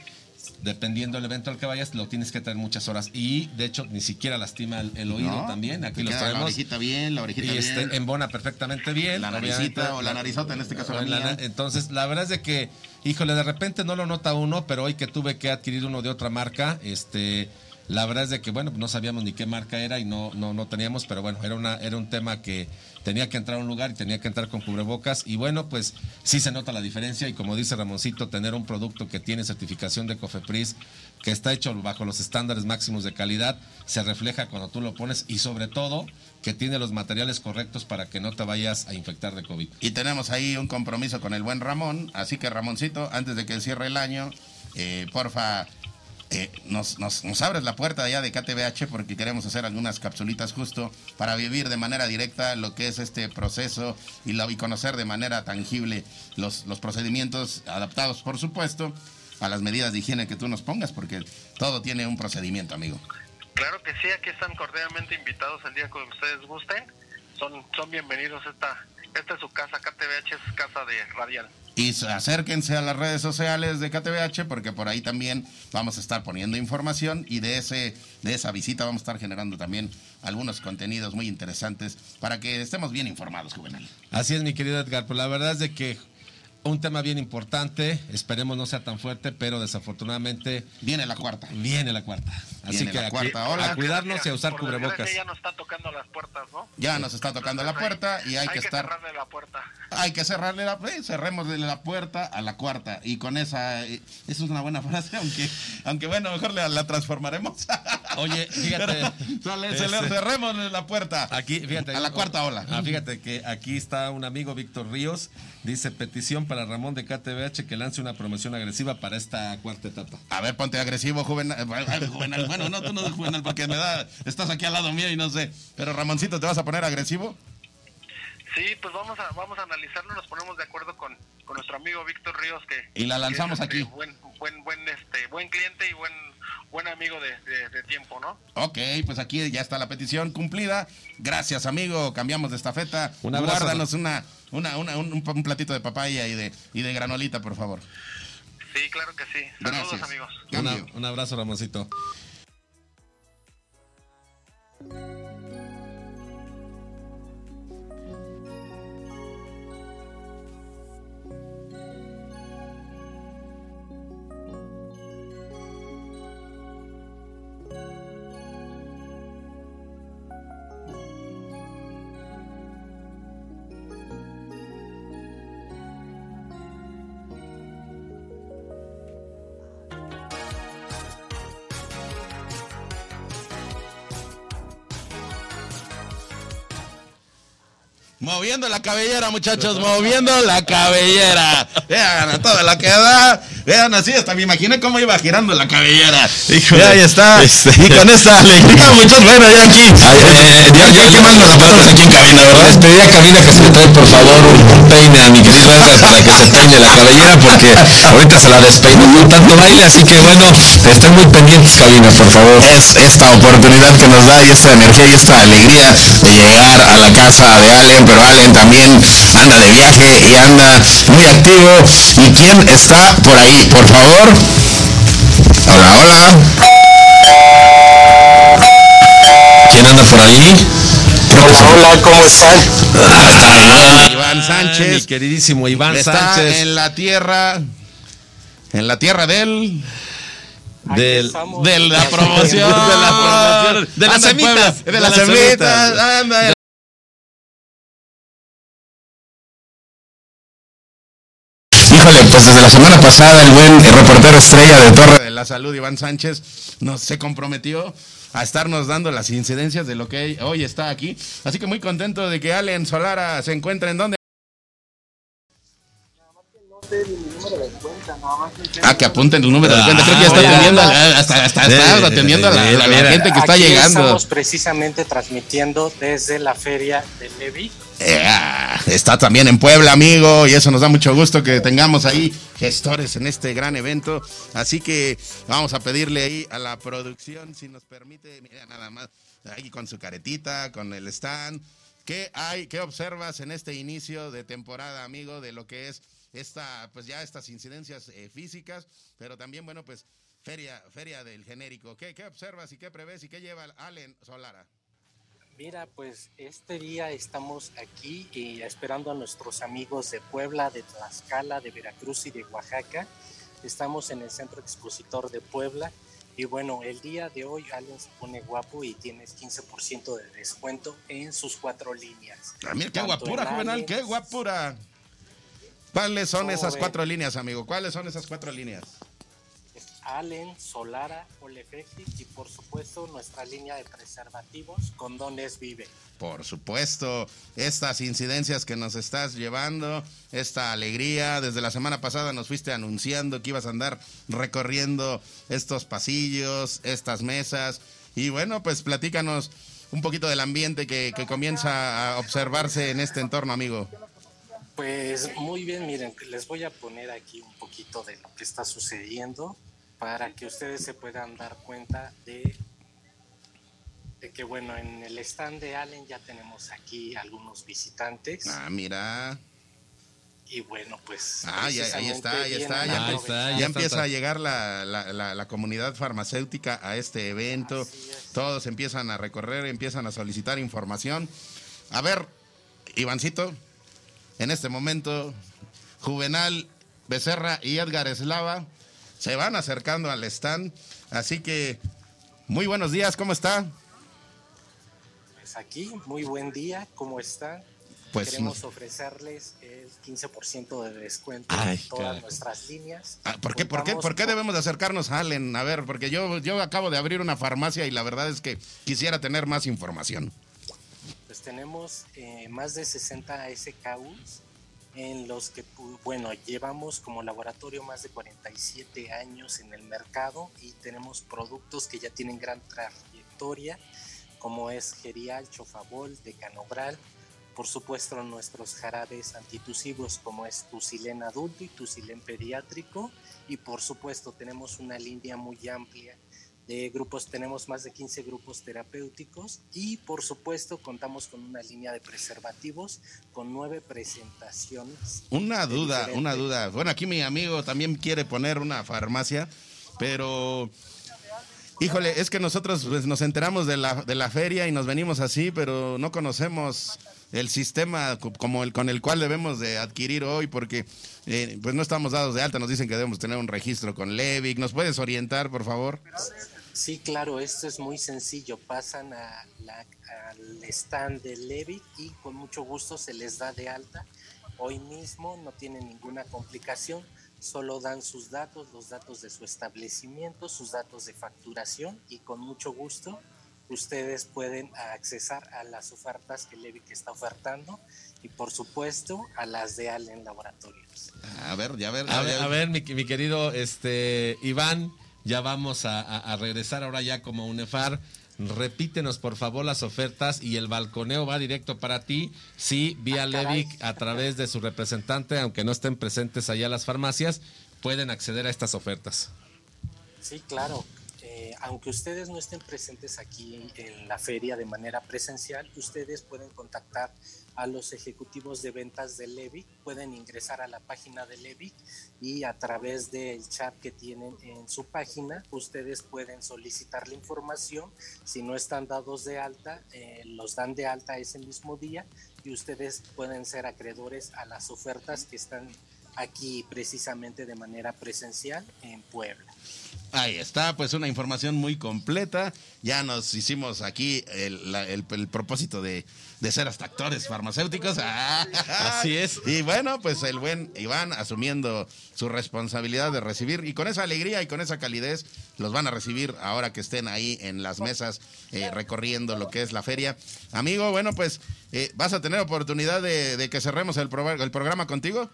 dependiendo del evento al que vayas, lo tienes que traer muchas horas. Y de hecho, ni siquiera lastima el, el oído No, también. Aquí los queda La traemos. orejita bien, la orejita Y este, bien. embona perfectamente bien. La naricita o la narizota, en este caso la mía. Entonces, la verdad es de que, híjole, de repente no lo nota uno, pero hoy que tuve que adquirir uno de otra marca, este, la verdad es de que, bueno, no sabíamos ni qué marca era y no, no, no teníamos, pero bueno, era, una, era un tema que tenía que entrar a un lugar y tenía que entrar con cubrebocas. Y bueno, pues sí se nota la diferencia y como dice Ramoncito, tener un producto que tiene certificación de Cofepris, que está hecho bajo los estándares máximos de calidad, se refleja cuando tú lo pones y sobre todo que tiene los materiales correctos para que no te vayas a infectar de COVID. Y tenemos ahí un compromiso con el buen Ramón. Así que, Ramoncito, antes de que cierre el año, eh, porfa, eh, nos, nos, nos abres la puerta ya de KTBH porque queremos hacer algunas capsulitas justo para vivir de manera directa lo que es este proceso y, la- y conocer de manera tangible los, los procedimientos adaptados, por supuesto, a las medidas de higiene que tú nos pongas, porque todo tiene un procedimiento, amigo. Claro que sí, aquí están cordialmente invitados el día que ustedes gusten. Son, son bienvenidos. Esta, esta es su casa, KTBH es casa de Radial. Y acérquense a las redes sociales de KTBH porque por ahí también vamos a estar poniendo información y de ese de esa visita vamos a estar generando también algunos contenidos muy interesantes para que estemos bien informados, Juvenal. Así es, mi querido Edgar. Pues la verdad es de que un tema bien importante, esperemos no sea tan fuerte, pero desafortunadamente Viene la cuarta. viene la cuarta. Así Viene que la cuarta ola. a cuidarnos y a usar cubrebocas. Ya nos está tocando las puertas, ¿no? Ya nos está tocando la puerta y hay que estar cerrarle la puerta. hay que cerrarle la eh, cerrémosle la puerta a la cuarta y con esa eh, eso es una buena frase aunque aunque bueno mejor la, la transformaremos. Oye, fíjate. Sale, se le- Este- cerrémosle la puerta. Aquí, fíjate. A la cuarta ola. Ah, fíjate que aquí está un amigo, Víctor Ríos. Dice petición para Ramón de KTBH que lance una promoción agresiva para esta cuarta etapa. A ver, ponte agresivo, Juvenal. Bueno, no, tú no, Juvenal, porque me da. Estás aquí al lado mío y no sé. Pero Ramoncito, ¿te vas a poner agresivo? Sí, pues vamos a vamos a analizarlo, nos ponemos de acuerdo con, con nuestro amigo Víctor Ríos que Y la lanzamos que es, este, aquí. Buen buen buen este buen cliente y buen buen amigo de, de- de tiempo, ¿no? Ok, pues aquí ya está la petición cumplida. Gracias, amigo. Cambiamos de estafeta. Un abrazo. Guárdanos una, una, una- un, un platito de papaya y de, y de granolita, por favor. Sí, claro que sí. Saludos, Gracias. amigos. Una- un abrazo, Ramoncito. Moviendo la cabellera, muchachos, moviendo la cabellera. Vean, a toda la que da. Vean así, hasta me imaginé cómo iba girando la cabellera. Híjole. Y ahí está. Este- Y con esta alegría, muchos, bueno, ya aquí. Ay, eh, yo, yo, ¿Qué más nos aportas aquí en cabina, Les verdad? pedí a Cabina que se le trae por favor un, un peine a mi querido Edgar para que se peine la cabellera porque ahorita se la despeinó con tanto baile, así que bueno, estén muy pendientes Cabina, por favor. Es esta oportunidad que nos da y esta energía y esta alegría de llegar a la casa de Allen, pero Allen también anda de viaje y anda muy activo. ¿Y quién está por ahí? Por favor. Hola, hola. ¿Quién anda por ahí? Hola, ¿cómo están? Iván Mi Sánchez queridísimo Iván está Sánchez. en la tierra, en la tierra del... Del, De la promoción, De la promoción. De las semitas. de las semitas, anda. Pues desde la semana pasada el buen reportero estrella de Torre de la Salud, Iván Sánchez, nos se comprometió a estarnos dando las incidencias de lo que hoy está aquí. Así que muy contento de que Allen Solara se encuentre en donde. Ah, que apunten el número de cuenta. Creo que ya está atendiendo, hasta, hasta, atendiendo a la, gente que está Aquí llegando. Estamos precisamente transmitiendo desde la feria de Levi. Eh, está también en Puebla, amigo, y eso nos da mucho gusto que tengamos ahí gestores en este gran evento. Así que vamos a pedirle ahí a la producción, si nos permite, mira nada más, ahí con su caretita, con el stand. ¿Qué hay, qué observas en este inicio de temporada, amigo, de lo que es esta, pues ya estas incidencias eh, físicas, pero también, bueno, pues feria, feria del genérico. ¿Qué, ¿Qué observas y qué prevés y qué lleva Allen Solara? Mira, pues este día estamos aquí y esperando a nuestros amigos de Puebla, de Tlaxcala, de Veracruz y de Oaxaca. Estamos en el Centro Expositor de Puebla. Y bueno, el día de hoy alguien se pone guapo y tienes 15% de descuento en sus cuatro líneas. Ah, mira, qué guapura, en Juvenal, Allen, qué guapura. ¿Cuáles son ¿Cómo esas cuatro líneas, amigo? ¿Cuáles son esas cuatro líneas? Allen, Solara, Olefectic y por supuesto nuestra línea de preservativos Condones Vive. Por supuesto, estas incidencias que nos estás llevando, esta alegría. Desde la semana pasada nos fuiste anunciando que ibas a andar recorriendo estos pasillos, estas mesas. Y bueno, pues platícanos un poquito del ambiente que, que comienza a observarse en este entorno, amigo. Pues muy bien, miren, les voy a poner aquí un poquito de lo que está sucediendo para que ustedes se puedan dar cuenta de, de que, bueno, en el stand de Allen ya tenemos aquí algunos visitantes Ah, mira. y bueno, pues... Ah, ya, ahí está, ahí está. Ya, Ahí está, aprovechar. ya ya empieza está. a llegar la, la- la- la comunidad farmacéutica a este evento. Es. Todos empiezan a recorrer, empiezan a solicitar información. A ver, Ivancito, en este momento, Juvenal Becerra y Edgar Eslava se van acercando al stand. Así que, muy buenos días, ¿cómo está? Pues aquí, muy buen día, ¿cómo están? Pues Queremos ofrecerles el 15% de descuento Ay, en todas nuestras líneas. Ah, ¿Por qué, por, qué, ¿Por qué debemos de acercarnos a Allen? A ver, porque yo, yo acabo de abrir una farmacia y la verdad es que quisiera tener más información. Tenemos eh, más de 60 SKUs en los que, bueno, llevamos como laboratorio más de 47 años en el mercado y tenemos productos que ya tienen gran trayectoria, como es Gerial, Chofabol, Decanobral, por supuesto nuestros jarabes antitusivos como es Tucilén adulto y Tucilén pediátrico y por supuesto tenemos una línea muy amplia de grupos, tenemos más de 15 grupos terapéuticos y por supuesto contamos con una línea de preservativos con nueve presentaciones. Una duda, diferentes- una duda. Bueno, aquí mi amigo también quiere poner una farmacia, pero híjole, es que nosotros pues, nos enteramos de la, de la feria y nos venimos así, pero no conocemos el sistema co- como el con el cual debemos de adquirir hoy, porque eh, pues no estamos dados de alta, nos dicen que debemos tener un registro con Levic. ¿Nos puedes orientar, por favor? Sí, claro, esto es muy sencillo. Pasan a la- al stand de Levic y con mucho gusto se les da de alta. Hoy mismo no tienen ninguna complicación, solo dan sus datos, los datos de su establecimiento, sus datos de facturación y con mucho gusto ustedes pueden accesar a las ofertas que Levic está ofertando y por supuesto a las de Allen Laboratorios. A ver, ya ver. A ver, a ver mi, mi querido este, Iván, ya vamos a, a- a regresar ahora ya como UNEFAR. Repítenos por favor las ofertas y el balconeo va directo para ti. Sí, vía Ah. Levic a través de su representante, aunque no estén presentes allá las farmacias, pueden acceder a estas ofertas. Sí, claro. Eh, aunque ustedes no estén presentes aquí en la feria de manera presencial, ustedes pueden contactar a los ejecutivos de ventas de Levic, pueden ingresar a la página de Levic y a través del chat que tienen en su página, ustedes pueden solicitar la información. Si no están dados de alta, eh, los dan de alta ese mismo día y ustedes pueden ser acreedores a las ofertas que están aquí precisamente de manera presencial en Puebla. Ahí está, pues una información muy completa. Ya nos hicimos aquí el, el propósito de, de ser hasta actores farmacéuticos. Ah, Así es. Y bueno, pues el buen Iván asumiendo su responsabilidad de recibir y con esa alegría y con esa calidez los van a recibir ahora que estén ahí en las mesas eh, recorriendo lo que es la feria. Amigo, bueno, pues eh, vas a tener oportunidad de, de que cerremos el, pro- el programa contigo.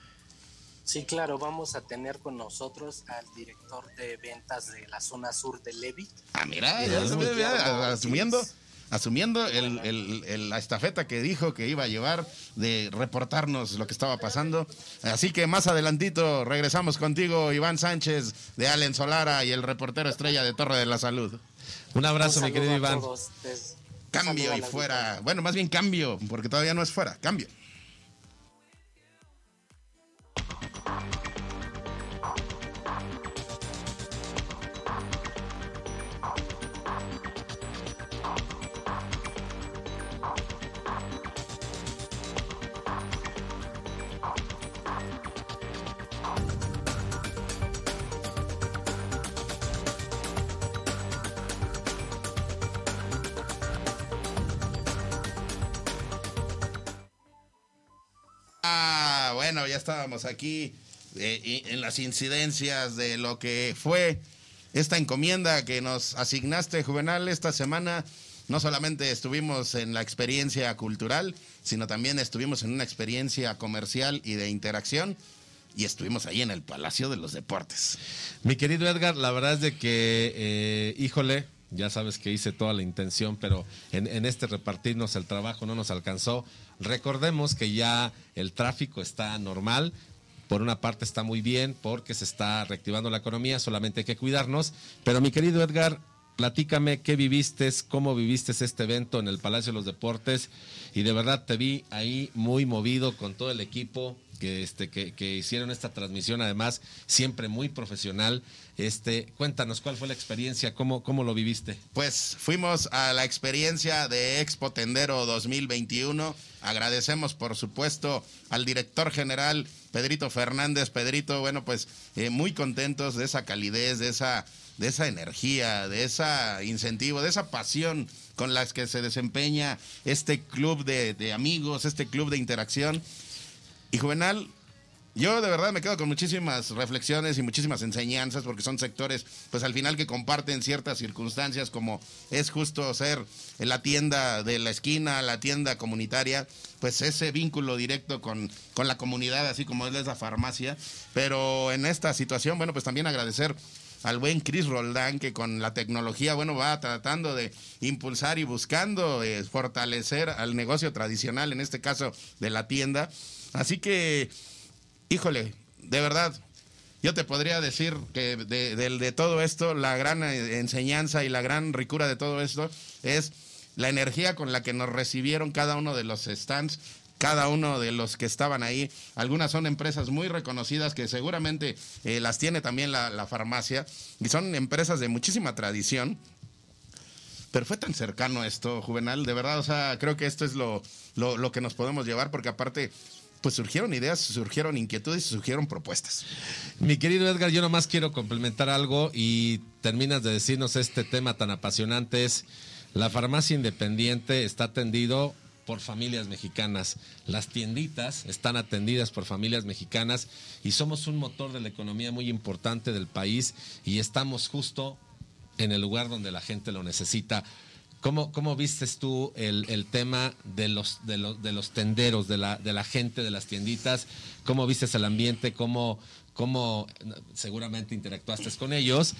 Sí, claro, vamos a tener con nosotros al director de ventas de la zona sur de Levic. Ah, mira, ya asumiendo. Asumiendo el- el- el- la estafeta que dijo que iba a llevar de reportarnos lo que estaba pasando. Así que más adelantito regresamos contigo, Iván Sánchez de Allen Solara y el reportero estrella de Torre de la Salud. Un abrazo, Un mi querido Iván. todos. Cambio y fuera. Bueno, más bien cambio, porque todavía no es fuera, cambio. Ah, bueno, ya estábamos aquí eh, en las incidencias de lo que fue esta encomienda que nos asignaste, Juvenal, esta semana. No solamente estuvimos en la experiencia cultural, sino también estuvimos en una experiencia comercial y de interacción. Y estuvimos ahí en el Palacio de los Deportes. Mi querido Edgar, la verdad es de que, eh, híjole, ya sabes que hice toda la intención, pero en, este repartirnos el trabajo no nos alcanzó. Recordemos que ya el tráfico está normal. Por una parte está muy bien porque se está reactivando la economía, solamente hay que cuidarnos. Pero mi querido Edgar, platícame qué viviste, cómo viviste este evento en el Palacio de los Deportes y de verdad te vi ahí muy movido con todo el equipo que este hicieron esta transmisión además siempre muy profesional este cuéntanos cuál fue la experiencia cómo cómo lo viviste Pues fuimos a la experiencia de Expo Tendero 2021. Agradecemos, por supuesto, al director general Pedrito Fernández. Pedrito, bueno, pues eh, muy contentos de esa calidez, de esa, de esa energía, de ese incentivo, de esa pasión con las que se desempeña este club de, de amigos, este club de interacción. Y Juvenal, yo de verdad me quedo con muchísimas reflexiones y muchísimas enseñanzas porque son sectores, pues al final que comparten ciertas circunstancias como es justo ser la tienda de la esquina, la tienda comunitaria, pues ese vínculo directo con, con la comunidad, así como es la farmacia. Pero en esta situación, bueno, pues también agradecer al buen Chris Roldán que con la tecnología, bueno, va tratando de impulsar y buscando eh, fortalecer al negocio tradicional, en este caso de la tienda. Así que híjole, de verdad, yo te podría decir que de, de- todo esto, la gran eh, enseñanza y la gran ricura de todo esto es la energía con la que nos recibieron cada uno de los stands, cada uno de los que estaban ahí. Algunas son empresas muy reconocidas que seguramente eh, las tiene también la, la farmacia y son empresas de muchísima tradición. Pero fue tan cercano esto, Juvenal, de verdad, o sea, creo que esto es lo, lo, lo que nos podemos llevar, porque aparte, pues surgieron ideas, surgieron inquietudes surgieron propuestas. mi querido Edgar yo nomás quiero complementar algo y terminas de decirnos este tema tan apasionante es la farmacia independiente está atendido por familias mexicanas. Las tienditas están atendidas por familias mexicanas y somos un motor de la economía muy importante del país y estamos justo en el lugar donde la gente lo necesita. ¿Cómo, cómo vistes tú el, el tema de los, de, los, de los tenderos, de la, de la gente, de las tienditas? ¿Cómo vistes el ambiente? ¿Cómo, cómo seguramente interactuaste con ellos?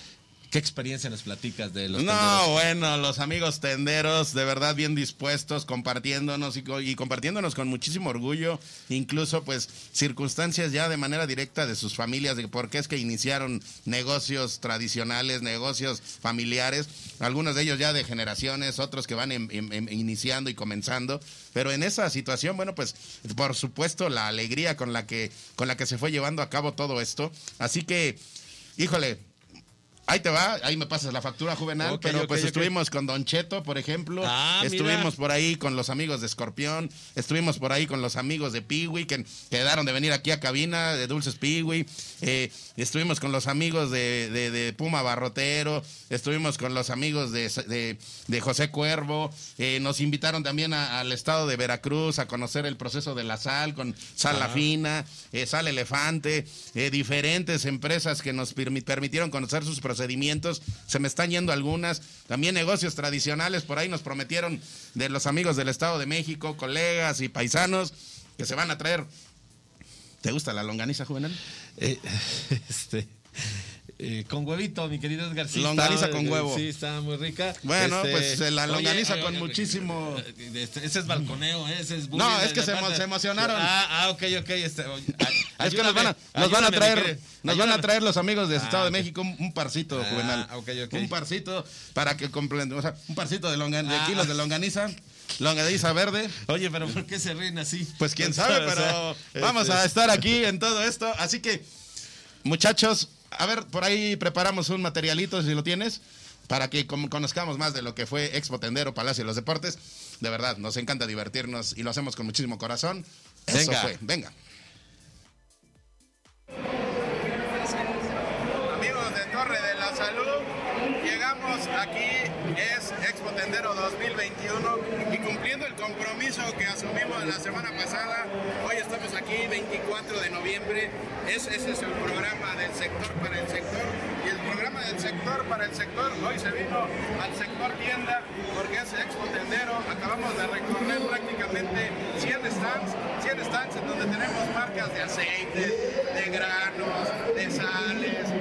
¿Qué experiencia nos platicas de los No, tenderos? bueno, los amigos tenderos, de verdad bien dispuestos, compartiéndonos y, co- y compartiéndonos con muchísimo orgullo, incluso pues circunstancias ya de manera directa de sus familias, de por qué es que iniciaron negocios tradicionales, negocios familiares, algunos de ellos ya de generaciones, otros que van em- em- em- iniciando y comenzando, pero en esa situación, bueno, pues por supuesto la alegría con la que, con la que se fue llevando a cabo todo esto, así que, híjole, Ahí te va, ahí me pasas la factura juvenal, pero pues estuvimos con Don Cheto, por ejemplo, Ah, mira. estuvimos por ahí con los amigos de Escorpión, estuvimos por ahí con los amigos de Piwi, que quedaron de venir aquí a cabina de Dulces Piwi, eh, estuvimos con los amigos de, de- de Puma Barrotero, estuvimos con los amigos de, de- José Cuervo, eh, nos invitaron también a- al estado de Veracruz a conocer el proceso de la sal con Sal La. Fina, eh, Sal Elefante, diferentes empresas que nos permi- permitieron conocer sus procedimientos. Se me están yendo algunas. También negocios tradicionales, por ahí nos prometieron de los amigos del Estado de México, colegas y paisanos, que se van a traer. ¿Te gusta la longaniza juvenil? Eh, este, eh, con huevito, mi querido Edgar. Sí, Longaniza con huevo. Sí, está muy rica. Bueno, Este, pues eh, la longaniza oye, con oye, muchísimo... este, ese es balconeo, ¿eh? ese es bullying No, es que se, parte- emocionaron. Ah, ah, ok, ok. Este, oye, ay- Es que nos van a, nos van a traer, nos van a traer los amigos del Ah, Estado de. México un, un parcito Ah, juvenal. ok, ok. Un parcito para que complemente, o sea, un parcito de, longan- de Ah. kilos de longaniza, longaniza verde. Oye, pero ¿por qué se ríen así? Pues quién sabe, pero este- vamos a estar aquí en todo esto. Así que, muchachos, a ver, por ahí preparamos un materialito, si lo tienes, para que conozcamos más de lo que fue Expo Tendero, Palacio de los Deportes. De verdad, nos encanta divertirnos y lo hacemos con muchísimo corazón. Eso Venga. fue, venga. Amigos de Torre de la Salud, llegamos aquí, es Expo Tendero 2021 y cumpliendo el compromiso que asumimos la semana pasada, hoy estamos aquí 24 de noviembre, es, ese es el programa del sector para el sector y el programa del sector para el sector. Hoy se vino al sector tienda porque es Expo Tendero, acabamos de recorrer prácticamente 100 stands, 100 stands en donde tenemos marcas de aceite, de granos, de sales,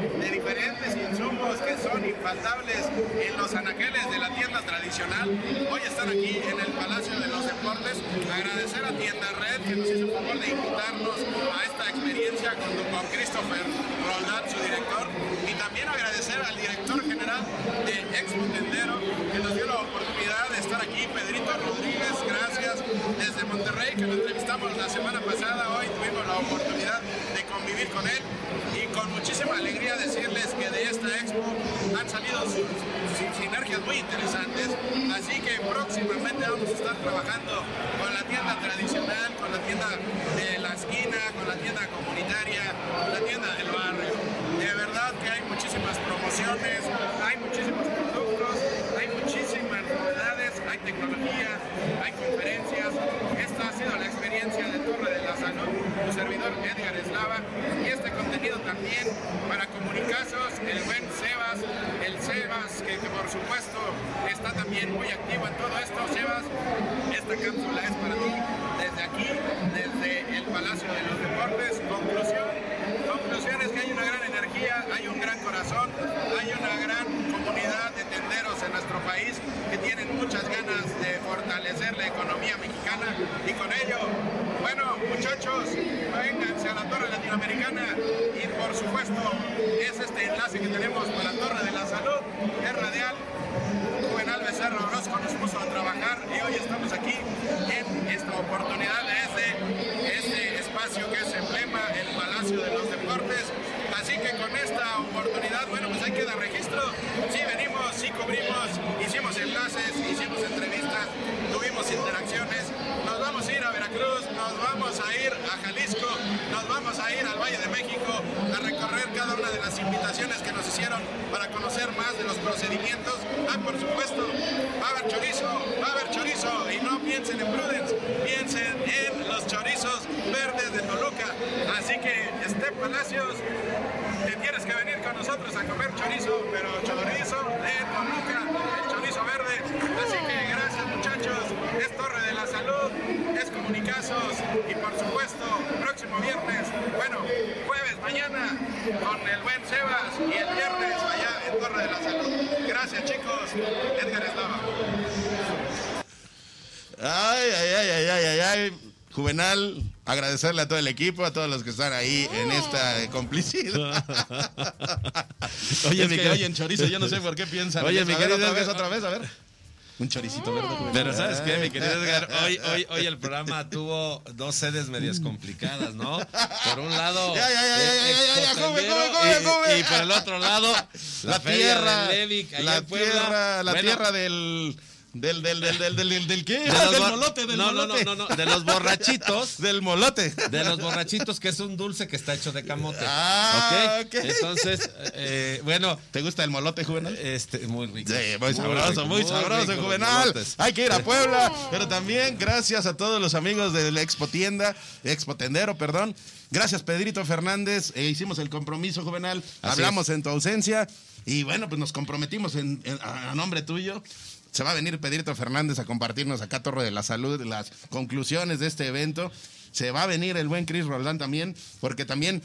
diferentes insumos que son infaltables en los anaqueles de la tienda tradicional. Hoy están aquí en el Palacio de los Deportes. Agradecer a Tienda Red que nos hizo el favor de invitarnos a esta experiencia junto con Christopher Roldán, su director, y también agradecer al director general de Expo Tendero que nos dio la oportunidad de estar aquí, Pedrito Rodríguez, gracias, desde Monterrey que lo entrevistamos la semana pasada, hoy tuvimos la oportunidad de convivir con él con muchísima alegría decirles que de esta expo han salido sinergias muy interesantes, así que próximamente vamos a estar trabajando con la tienda tradicional, con la tienda de la esquina, con la tienda comunitaria, con la tienda del barrio. De verdad que hay muchísimas promociones, hay muchísimos productos, hay muchísimas novedades, hay tecnología, hay conferencias. Esta ha sido la experiencia de Torre de la Salud, tu servidor Edgar Eslava, y este contenido para comunicazos, el buen Sebas, el Sebas, que, que por supuesto está también muy activo en todo esto. Sebas, esta cápsula es para ti desde aquí, desde el Palacio de los Deportes. Conclusión, conclusión es que hay una gran energía, hay un gran corazón, hay una gran comunidad de tenderos en nuestro país que tienen muchas ganas de fortalecer la economía mexicana y con ello, bueno, muchachos, vénganse a la Torre Latinoamericana y por supuesto es este enlace que tenemos para Torre de la Salud, es radial. Juvenal Becerra Orozco nos puso a trabajar y hoy estamos aquí en esta oportunidad desde este espacio que es emblema, el Palacio de los Deportes. Así que con esta oportunidad, bueno, pues ahí queda registro. Sí venimos, sí cubrimos, hicimos enlaces, hicimos entrevistas, tuvimos interacciones. Nos vamos a ir a Veracruz, nos vamos a ir a Jalisco, nos vamos a ir al Valle de México precios, te tienes que venir con nosotros a comer chorizo, pero chorizo de Toluca, el chorizo verde. Así que gracias muchachos, es Torre de la Salud, es Comunicasos y por supuesto, próximo viernes, bueno, jueves mañana con el buen Sebas y el viernes allá en Torre de la Salud. Gracias chicos, Edgar Eslava. Ay, ay, ay, ay, ay, ay, ay, Juvenal agradecerle a todo el equipo, a todos los que están ahí en esta eh, complicidad. Oye, Es mi que querido- oyen chorizo, yo no sé por qué piensan. Oye, mi querido otra vez, otra vez, a ver. Un choricito verde. Pero ¿sabes qué, mi querido Edgar? Hoy, hoy, hoy el programa tuvo dos sedes medias complicadas, ¿no? Por un lado, Ya, ya, ya, ya, ya, ya, ya, Expotendero, joven, joven, y- por el otro lado, la, tierra, la tierra, la Bueno, tierra del, del, del, del, del, del, del, del qué? de Ah, del molote, del no, no, molote. no, no, no, de los borrachitos. Del molote. De los borrachitos, que es un dulce que está hecho de camote. Ah, ok. Entonces, eh, bueno. ¿Te gusta el molote, Juvenal? Este, muy rico. Sí, muy sabroso, rico, muy, sabroso, rico Juvenal. Hay que ir a Puebla, pero también gracias a todos los amigos del Expo Tienda, Expo Tendero, perdón. Gracias, Pedrito Fernández. Eh, hicimos el compromiso, Juvenal. Así Hablamos en tu ausencia y bueno, pues nos comprometimos en- en- a, a nombre tuyo. Se va a venir Pedrito Fernández a compartirnos acá Torre de la Salud las conclusiones de este evento. Se va a venir el buen Chris Roldán también, porque también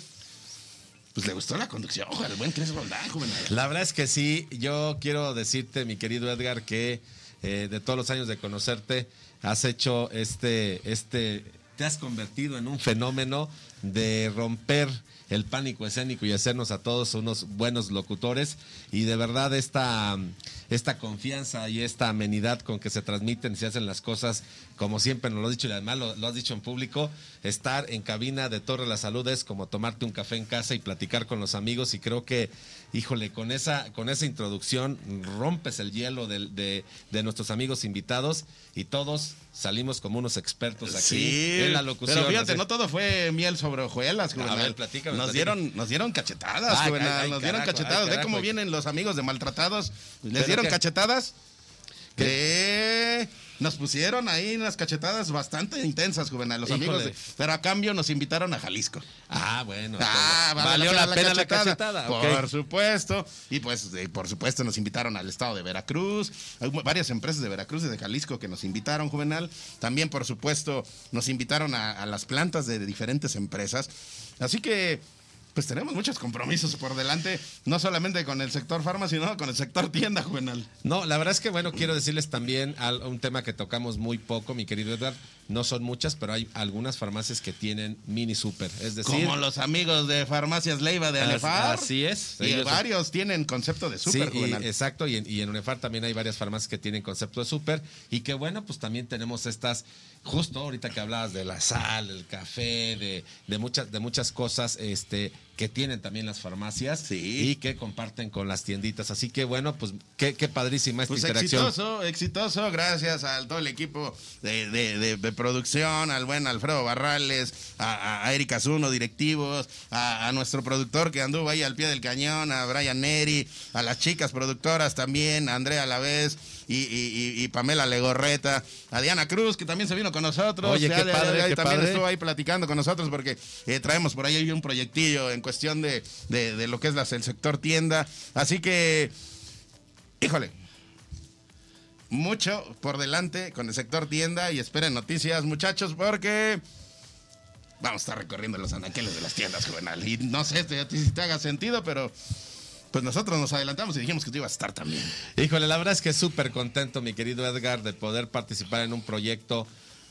pues le gustó la conducción, el buen Chris Roldán, Juvenal. La verdad es que sí, yo quiero decirte, mi querido Edgar, que eh, de todos los años de conocerte, has hecho este, este, te has convertido en un fenómeno de romper el pánico escénico y hacernos a todos unos buenos locutores. Y de verdad esta, esta confianza y esta amenidad con que se transmiten y se hacen las cosas como siempre nos lo has dicho y además lo, lo has dicho en público, estar en cabina de Torre la Salud es como tomarte un café en casa y platicar con los amigos y creo que, híjole, con esa, con esa introducción rompes el hielo de, de nuestros amigos invitados y todos salimos como unos expertos aquí Sí, en la locución. Pero fíjate, así. no todo fue miel sobre hojuelas, Juvenal. ver, platícame, nos platícame. dieron, nos dieron cachetadas, Ay, Juvenal. ay, nos dieron carajo, cachetadas. ay, Ve cómo vienen los amigos de maltratados. ¿Les ¿Pero dieron cachetadas? Que nos pusieron ahí unas cachetadas bastante intensas, Juvenal, los amigos. De- pero a cambio nos invitaron a Jalisco. Ah, bueno. Ah, entonces, valió la pena la cachetada, cachetada. ok. Por supuesto. Y pues, eh, por supuesto, nos invitaron al estado de Veracruz. Hay varias empresas de Veracruz y de Jalisco que nos invitaron, Juvenal. También, por supuesto, nos invitaron a, a las plantas de diferentes empresas. Así que. Pues tenemos muchos compromisos por delante, no solamente con el sector farma, sino con el sector tienda, Juvenal. No, la verdad es que, bueno, quiero decirles también al- un tema que tocamos muy poco, mi querido Edgar. No son muchas, pero hay algunas farmacias que tienen mini super. Es decir, Como los amigos de Farmacias Leiva de Anefar. así es. Y Ellos- varios tienen concepto de super, sí, y- exacto, y en, y en UNEFAR también hay varias farmacias que tienen concepto de súper y que bueno, pues también tenemos estas, justo ahorita que hablabas de la sal, el café, de, de muchas, de muchas cosas este, que tienen también las farmacias y que comparten con las tienditas. Así que bueno, pues qué, qué padrísima esta Pues interacción. exitoso, exitoso, gracias al todo el equipo de, de- de- de producción, al buen Alfredo Barrales, a, a Erika Zuno, directivos, a, a nuestro productor que anduvo ahí al pie del cañón, a Brian Neri, a las chicas productoras también, a Andrea Lavés y, y- y- y Pamela Legorreta, a Diana Cruz, que también se vino con nosotros, Oye, ya qué de- padre, de- qué también padre. estuvo ahí platicando con nosotros porque eh, traemos por ahí un proyectillo en cuestión de, lo que es las- el sector tienda, así que, híjole, mucho por delante con el sector tienda y esperen noticias, muchachos, porque vamos a estar recorriendo los anaqueles de las tiendas, Juvenal. Y no sé si te haga sentido, pero pues nosotros nos adelantamos y dijimos que tú ibas a estar también. Híjole, la verdad es que súper contento, mi querido Edgar, de poder participar en un proyecto.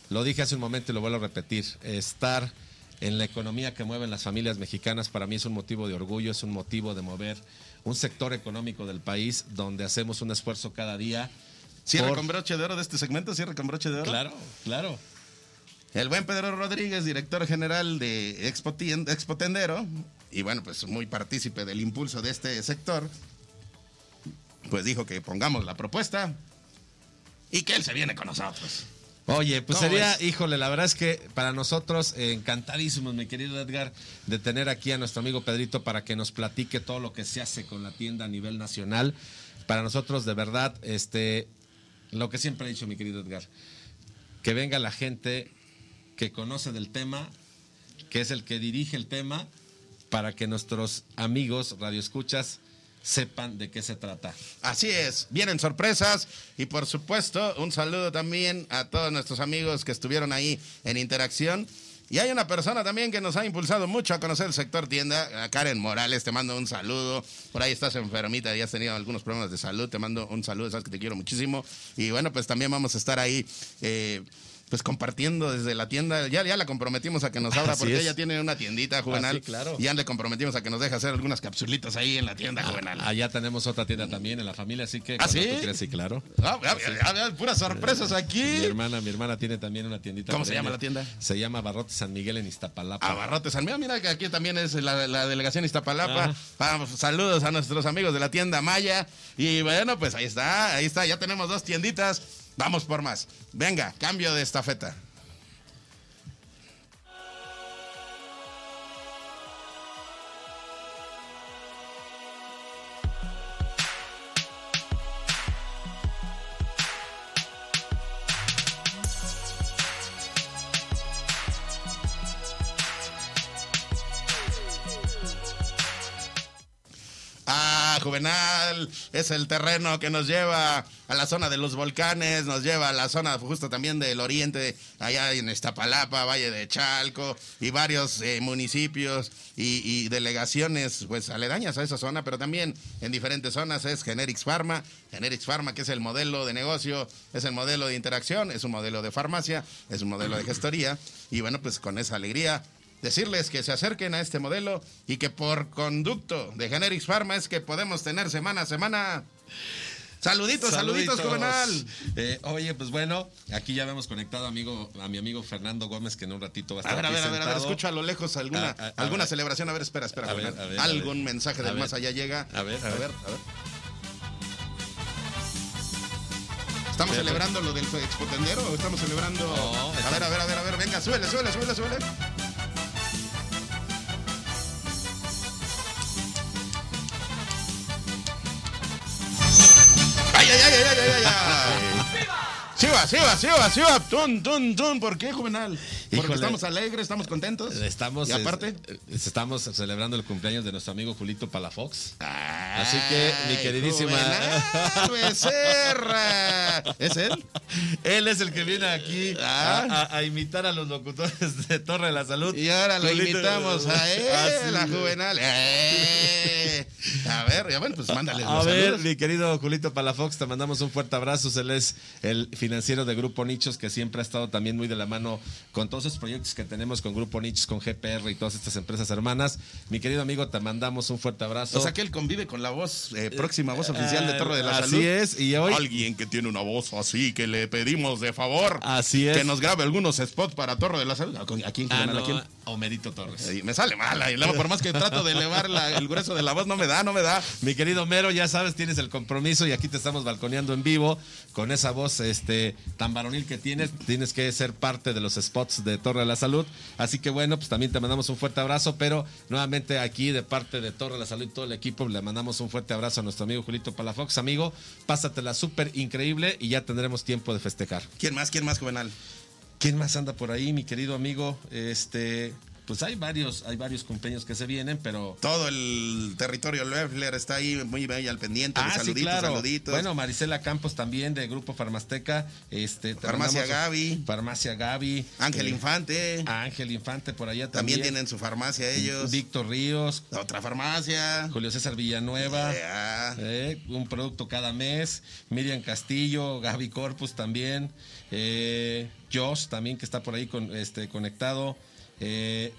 Lo dije hace un momento y lo vuelvo a repetir. Estar en la economía que mueven las familias mexicanas para mí es un motivo de orgullo, es un motivo de mover un sector económico del país donde hacemos un esfuerzo cada día. Cierra por- con broche de oro de este segmento, cierra con broche de oro. Claro, claro. El buen Pedro Rodríguez, director general de Expo, Expo Tendero, y bueno, pues muy partícipe del impulso de este sector, pues dijo que pongamos la propuesta y que él se viene con nosotros. Oye, pues ¿Cómo sería, híjole, la verdad es que para nosotros eh, encantadísimos, mi querido Edgar, de tener aquí a nuestro amigo Pedrito para que nos platique todo lo que se hace con la tienda a nivel nacional. Para nosotros, de verdad, este, lo que siempre he dicho, mi querido Edgar, que venga la gente que conoce del tema, que es el que dirige el tema, para que nuestros amigos radioescuchas sepan de qué se trata. Así es, vienen sorpresas y por supuesto un saludo también a todos nuestros amigos que estuvieron ahí en interacción. Y hay una persona también que nos ha impulsado mucho a conocer el sector tienda, Karen Morales, te mando un saludo. Por ahí estás enfermita y has tenido algunos problemas de salud, te mando un saludo, sabes que te quiero muchísimo. Y bueno, pues también vamos a estar ahí. eh, pues compartiendo desde la tienda, ya, ya la comprometimos a que nos abra Así porque es. ella tiene una tiendita juvenal. Ah, sí, claro. Y ya le comprometimos a que nos deje hacer algunas capsulitas ahí en la tienda Ah, juvenal. Allá tenemos otra tienda también en la familia, así que ¿Ah, sí? tú quieras, sí, claro. Ah, ah, ah, ah, puras sorpresas aquí. Mi hermana, mi hermana tiene también una tiendita. ¿Cómo se llama la tienda? Se llama Barrote San Miguel en Iztapalapa. Abarrotes San Miguel. Mira que aquí también es la, la delegación Iztapalapa. Vamos, saludos a nuestros amigos de la tienda Maya. Y bueno, pues ahí está, ahí está. Ya tenemos dos tienditas. Vamos por más. Venga, cambio de estafeta. Juvenal, es el terreno que nos lleva a la zona de los volcanes, nos lleva a la zona justo también del oriente, allá en Iztapalapa, Valle de Chalco y varios eh, municipios y, y delegaciones pues aledañas a esa zona, pero también en diferentes zonas es Generics Pharma, Generics Pharma que es el modelo de negocio, es el modelo de interacción, es un modelo de farmacia, es un modelo de gestoría y bueno, pues con esa alegría decirles que se acerquen a este modelo y que por conducto de Generics Pharma es que podemos tener semana a semana. Saluditos, saluditos, Juvenal. Eh, oye, pues bueno, aquí ya hemos conectado amigo, a mi amigo Fernando Gómez, que en un ratito va a estar A ver, a aquí ver, a ver, a ver, escucho a lo lejos alguna, a alguna celebración. A ver, espera, espera, A ver, a ver, a Algún mensaje A del más allá llega. A ver, a a ver. a ver. ¿Estamos celebrando lo del expotendero o estamos celebrando...? No, a está- ver, a ver, a ver, a ver, venga, súbele, súbele, súbele, súbele. ¡Ay, ay, ay, ay, ay, ay, ay! Sí va, sí va, sí va, sí va. Tun, tun, tun. ¿Por qué, Juvenal? Porque Híjole. estamos alegres, estamos contentos. Estamos, Y aparte... es- es- estamos celebrando el cumpleaños de nuestro amigo Julito Palafox. Así que, mi Ay, queridísima. Juvenal Becerra. ¿Es él? Él es el que viene aquí Ah. a, a- a imitar a los locutores de Torre de la Salud. Y ahora lo Julito- invitamos a él, Así a es. Juvenal. ¡Eh! A ver, ya bueno, pues mándale A los ver, saludos. mi querido Julito Palafox, te mandamos un fuerte abrazo. Él es el financiero de Grupo Nichos, que siempre ha estado también muy de la mano con todos esos proyectos que tenemos con Grupo Nichos, con GPR y todas estas empresas hermanas. Mi querido amigo, te mandamos un fuerte abrazo. O sea que él convive con la voz, eh, próxima voz oficial de Torre de la Así Salud. es, y hoy- Alguien que tiene una voz así, que le pedimos de favor. Así es. Que nos grabe algunos spots para Torre de la Salud. ¿A quién, Ah, no, ¿A quién? Homerito Torres. Me sale mal, luego por más que trato de elevar la- el grueso de la voz, no me da, no me da. Mi querido Mero, ya sabes, tienes el compromiso y aquí te estamos balconeando en vivo con esa voz este, tan varonil que tienes. Tienes que ser parte de los spots de Torre de la Salud. Así que bueno, pues también te mandamos un fuerte abrazo, pero nuevamente aquí de parte de Torre de la Salud y todo el equipo le mandamos un fuerte abrazo a nuestro amigo Julito Palafox. Amigo, pásatela súper increíble y ya tendremos tiempo de festejar. ¿Quién más? ¿Quién más, Juvenal? ¿Quién más anda por ahí, mi querido amigo? Este, pues hay varios, hay varios cumpleaños que se vienen, pero Todo el territorio Loeffler está ahí muy, muy al pendiente. Ah, sí, saluditos, claro. saluditos. Bueno, Marisela Campos también de Grupo Farmasteca. Este, te Farmacia Gaby. Farmacia Gaby. Ángel Eh, Infante. Ángel Infante por allá También también. tienen su farmacia ellos. Víctor Ríos. Otra farmacia. Julio César Villanueva. Ya. eh, un producto cada mes. Miriam Castillo, Gaby Corpus también. Eh, Josh también que está por ahí con, este, conectado. Eh,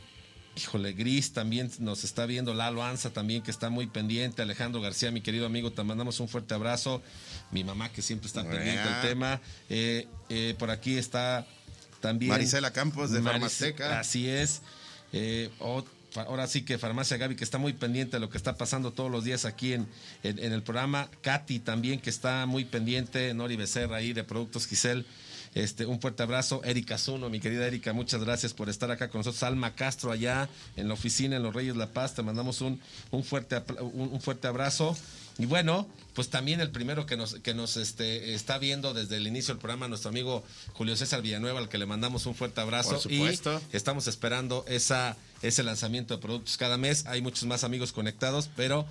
Híjole, Gris también nos está viendo, Lalo Anza también que está muy pendiente, Alejandro García, mi querido amigo, te mandamos un fuerte abrazo, mi mamá que siempre está pendiente del tema, Eh, eh, por aquí está también Marisela Campos de Maris- Farmasteca. Así es, Eh, ahora sí que Farmacia Gaby que está muy pendiente de lo que está pasando todos los días aquí en, en- en el programa, Katy también que está muy pendiente, Nori Becerra ahí de Productos Giselle. Este, un fuerte abrazo. Erika Zuno, mi querida Erika, muchas gracias por estar acá con nosotros. Alma Castro allá en la oficina en Los Reyes La Paz, te mandamos un, un, fuerte, un fuerte abrazo. Y bueno, pues también el primero que nos, que nos este, está viendo desde el inicio del programa, nuestro amigo Julio César Villanueva, al que le mandamos un fuerte abrazo. Por supuesto. Y estamos esperando esa, ese lanzamiento de productos cada mes. Hay muchos más amigos conectados, pero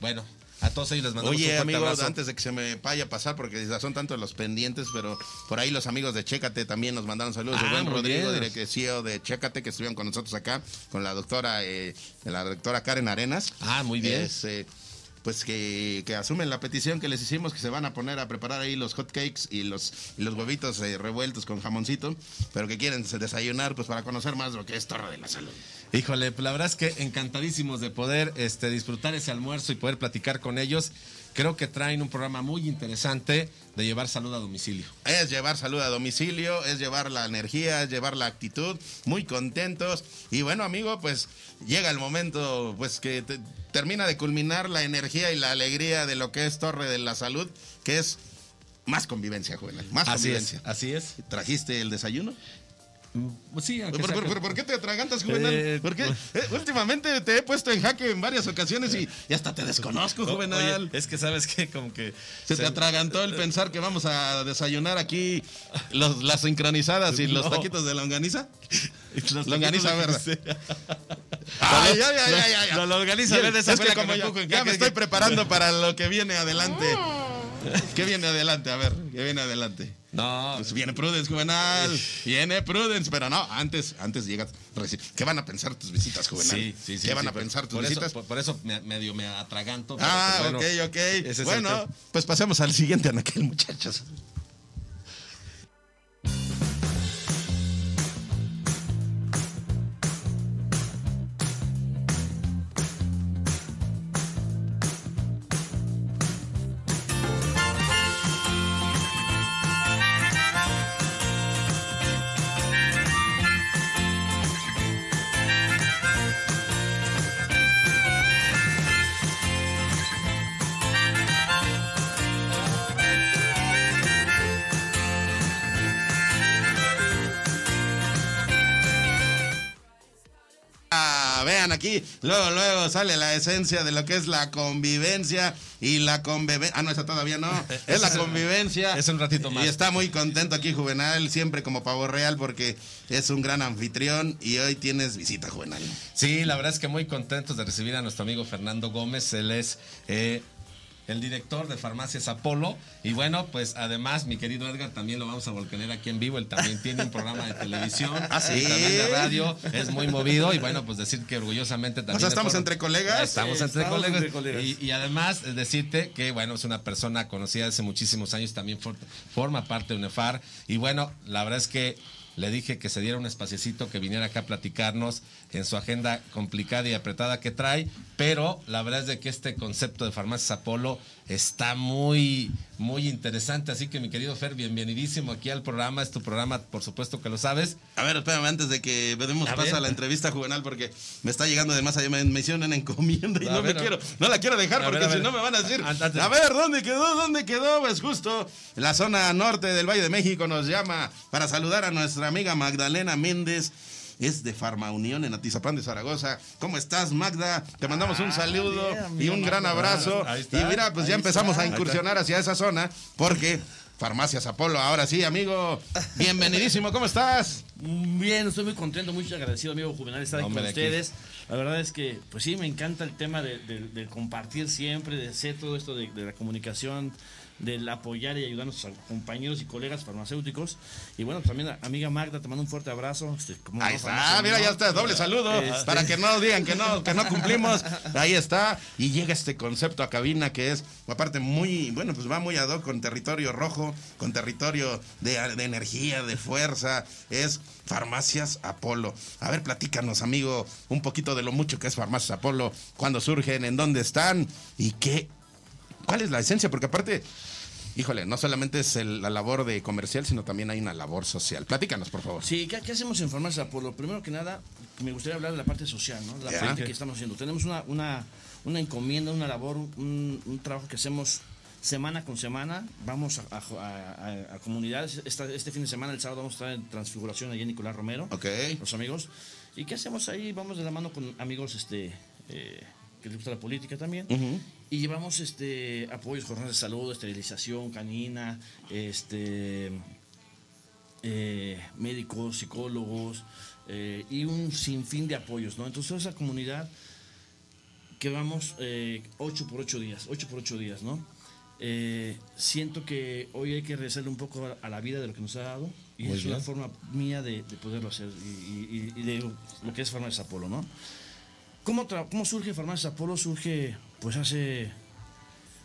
bueno, A todos ellos les mandamos un Oye, fuerte amigos, abrazo. antes de que se me vaya a pasar, porque son tantos los pendientes, pero por ahí los amigos de Chécate también nos mandaron saludos. Ah, muy Rodrigo, que CEO de Chécate, que estuvieron con nosotros acá, con la doctora, eh, la doctora Karen Arenas. Ah, muy bien. Es, eh, pues que, que asumen la petición que les hicimos, que se van a poner a preparar ahí los hot cakes y los, y los huevitos eh, revueltos con jamoncito, pero que quieren desayunar pues para conocer más lo que es Torre de la Salud. Híjole, pues la verdad es que encantadísimos de poder este, disfrutar ese almuerzo y poder platicar con ellos. Creo que traen un programa muy interesante de llevar salud a domicilio. Es llevar salud a domicilio, es llevar la energía, es llevar la actitud, muy contentos. Y bueno, amigo, pues llega el momento pues que te- termina de culminar la energía y la alegría de lo que es Torre de la Salud, que es más convivencia, Juvenal, más Así es, convivencia. así es. ¿Trajiste el desayuno? Pues sí, ¿Por, por- con- por- por qué te atragantas, Juvenal? Eh, ¿Por qué? Eh, últimamente te he puesto en jaque en varias ocasiones y, y hasta te desconozco, Juvenal. oye, es que sabes que como que Se te atragantó el pensar que vamos a desayunar aquí los- las sincronizadas y los taquitos de longaniza. Los longaniza, taquitos de- ¿verdad? Ay, ya, ya, ya, ya, ya. La longaniza verde, esa es fue que la que como me ya, ya me estoy preparando para lo que viene adelante. ¿Qué viene adelante? A ver, ¿qué viene adelante? No. Pues viene Prudence, Juvenal. Viene Prudence, pero no, antes, antes llegas. reci- ¿Qué van a pensar tus visitas, Juvenal? Sí, sí, sí. ¿Qué van sí, a pensar tus por visitas? Eso, por, por eso me- medio me atraganto. pero, Ah, pues, bueno, ok, ok. bueno, pues pasemos al siguiente anaquel, muchachos. Aquí, luego, luego sale la esencia de lo que es la convivencia y la convivencia. Ah, no, esa todavía no. Es la convivencia. es un ratito más. Y está muy contento aquí, Juvenal, siempre como pavo real, porque es un gran anfitrión y hoy tienes visita, Juvenal. Sí, la verdad es que muy contentos de recibir a nuestro amigo Fernando Gómez. Él es eh, el director de Farmacias Apolo. Y bueno, pues además, mi querido Edgar, también lo vamos a volcaner aquí en vivo. Él también tiene un programa de televisión. ¿Ah, sí? y también de radio. Es muy movido. Y bueno, pues decir que orgullosamente también. O sea, es ¿estamos por- entre colegas? Estamos Sí, entre estamos colegas. entre colegas. Y, y además, eh, decirte que, bueno, es una persona conocida hace muchísimos años. También for- forma parte de UNEFAR. Y bueno, la verdad es que le dije que se diera un espaciecito, que viniera acá a platicarnos en su agenda complicada y apretada que trae, pero la verdad es de que este concepto de farmacias Apolo está muy, muy interesante, así que mi querido Fer, bienvenidísimo aquí al programa, es tu programa, por supuesto que lo sabes. A ver, espérame, antes de que demos A paso ver. a la entrevista juvenal, porque me está llegando además allá, me, me hicieron una encomienda y A no ver, me quiero, no la quiero dejar porque si no me van a decir, a ver, ¿dónde quedó? ¿Dónde quedó? Pues justo la zona norte del Valle de México nos llama para saludar a nuestra amiga Magdalena Méndez. Es de Farma Unión en Atizapán de Zaragoza. ¿Cómo estás, Magda? Te mandamos un saludo bien, y un gran abrazo. Está, y mira, pues ya empezamos está. a incursionar hacia esa zona porque Farmacias Apolo, ahora sí, amigo. Bienvenidísimo, ¿cómo estás? Bien, estoy muy contento, muy agradecido, amigo Juvenal, estar aquí con ustedes. La verdad es que, pues sí, me encanta el tema de, de- de compartir siempre, de hacer todo esto de, de la comunicación, del apoyar y ayudar a nuestros compañeros y colegas farmacéuticos. Y bueno, también a- amiga Magda, te mando un fuerte abrazo. Este, Ahí está, mira, ya está, doble saludo, Este, para que no digan que no, que no cumplimos. Ahí está, y llega este concepto a cabina que es, aparte, muy, bueno, pues va muy ad hoc con territorio rojo, con territorio de, de energía, de fuerza, es Farmacias Apolo. A ver, platícanos, amigo, un poquito de lo mucho que es Farmacias Apolo, cuándo surgen, en dónde están y qué, cuál es la esencia, porque aparte... Híjole, no solamente es el- la labor de comercial, sino también hay una labor social. Platícanos, por favor. Sí, ¿qué, qué hacemos en Farmacia Apolo? Primero que nada, me gustaría hablar de la parte social, ¿no? La Ya. parte que estamos haciendo. Tenemos una, una, una encomienda, una labor, un, un trabajo que hacemos semana con semana. Vamos a, a- a- a comunidades. Esta- este fin de semana, el sábado, vamos a estar en Transfiguración allí en Nicolás Romero. Ok. Los amigos. ¿Y qué hacemos ahí? Vamos de la mano con amigos este, eh, que les gusta la política también. Ujú. Y llevamos este apoyos, jornadas de salud, esterilización canina, este eh, médicos, psicólogos eh, y un sinfín de apoyos, ¿no? Entonces esa comunidad que vamos eh, 8 por 8 días, 8 por 8 días, ¿no? Eh, siento que hoy hay que regresarle un poco a, a la vida de lo que nos ha dado y Muy es una bien. forma mía de, de poderlo hacer y, y- y de lo que es Farmacias Apolo, ¿no? ¿Cómo, cómo surge Farmacias Apolo? Surge pues hace,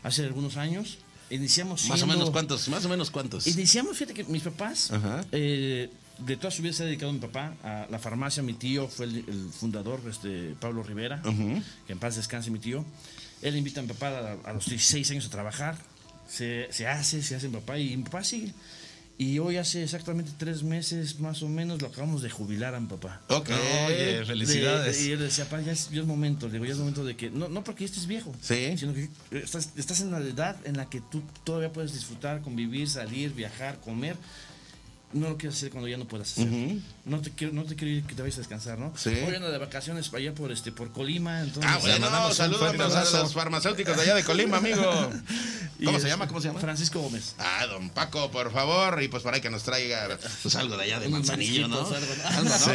hace algunos años. Iniciamos Más o menos cuántos, más o menos cuántos. Iniciamos, fíjate que mis papás, eh, de toda su vida se ha dedicado mi papá a la farmacia. Mi tío fue el, el fundador, este, Pablo Rivera, que en paz descanse mi tío. Él invita a mi papá a, a los 16 años a trabajar. Se, se hace, se hace mi papá y mi papá sigue. Y hoy hace exactamente tres meses más o menos lo acabamos de jubilar a mi papá. Ok. Oye, felicidades. De- y él decía, papá, ya es, ya es momento. Digo, ya es momento de que, no, no porque estés viejo, Sí. sino que estás, estás en la edad en la que tú todavía puedes disfrutar, convivir, salir, viajar, comer. No lo quieres hacer cuando ya no puedas hacer. No te quiero, no te quiero ir que te vayas a descansar, ¿no? Sí. Hoy ando de vacaciones allá por este, por Colima, entonces. Ah, bueno, mandamos un saludos a los farmacéuticos de allá de Colima, amigo. Y ¿Cómo se llama? ¿Cómo se llama? Francisco Gómez. Ah, don Paco, por favor, y pues para que nos traiga pues algo de allá de Manzanillo, ¿no? algo, ¿no? Algo, ¿no? Sí.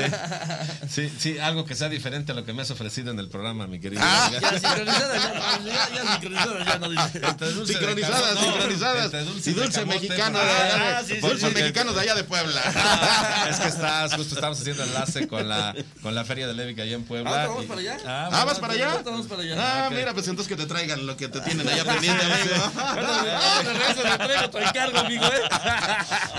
Sí, sí, algo que sea diferente a lo que me has ofrecido en el programa, mi querido. Ah. Ya sincronizada, ya, ya, ya sincronizada, ya no dice. Sincronizadas, no, sincronizadas. y dulce camote, mexicano de allá Ah, de, Puebla. Es que estás, justo estamos haciendo enlace con la, con la feria de Levic allá en Puebla. Ah, ¿vamos y- para allá? Ah, Ah, ¿vas para allá? Vamos para allá. Ah, mira, pues entonces que te traigan lo que te tienen allá pendiente, amigo. Ah, traigo encargo, amigo, ¿eh?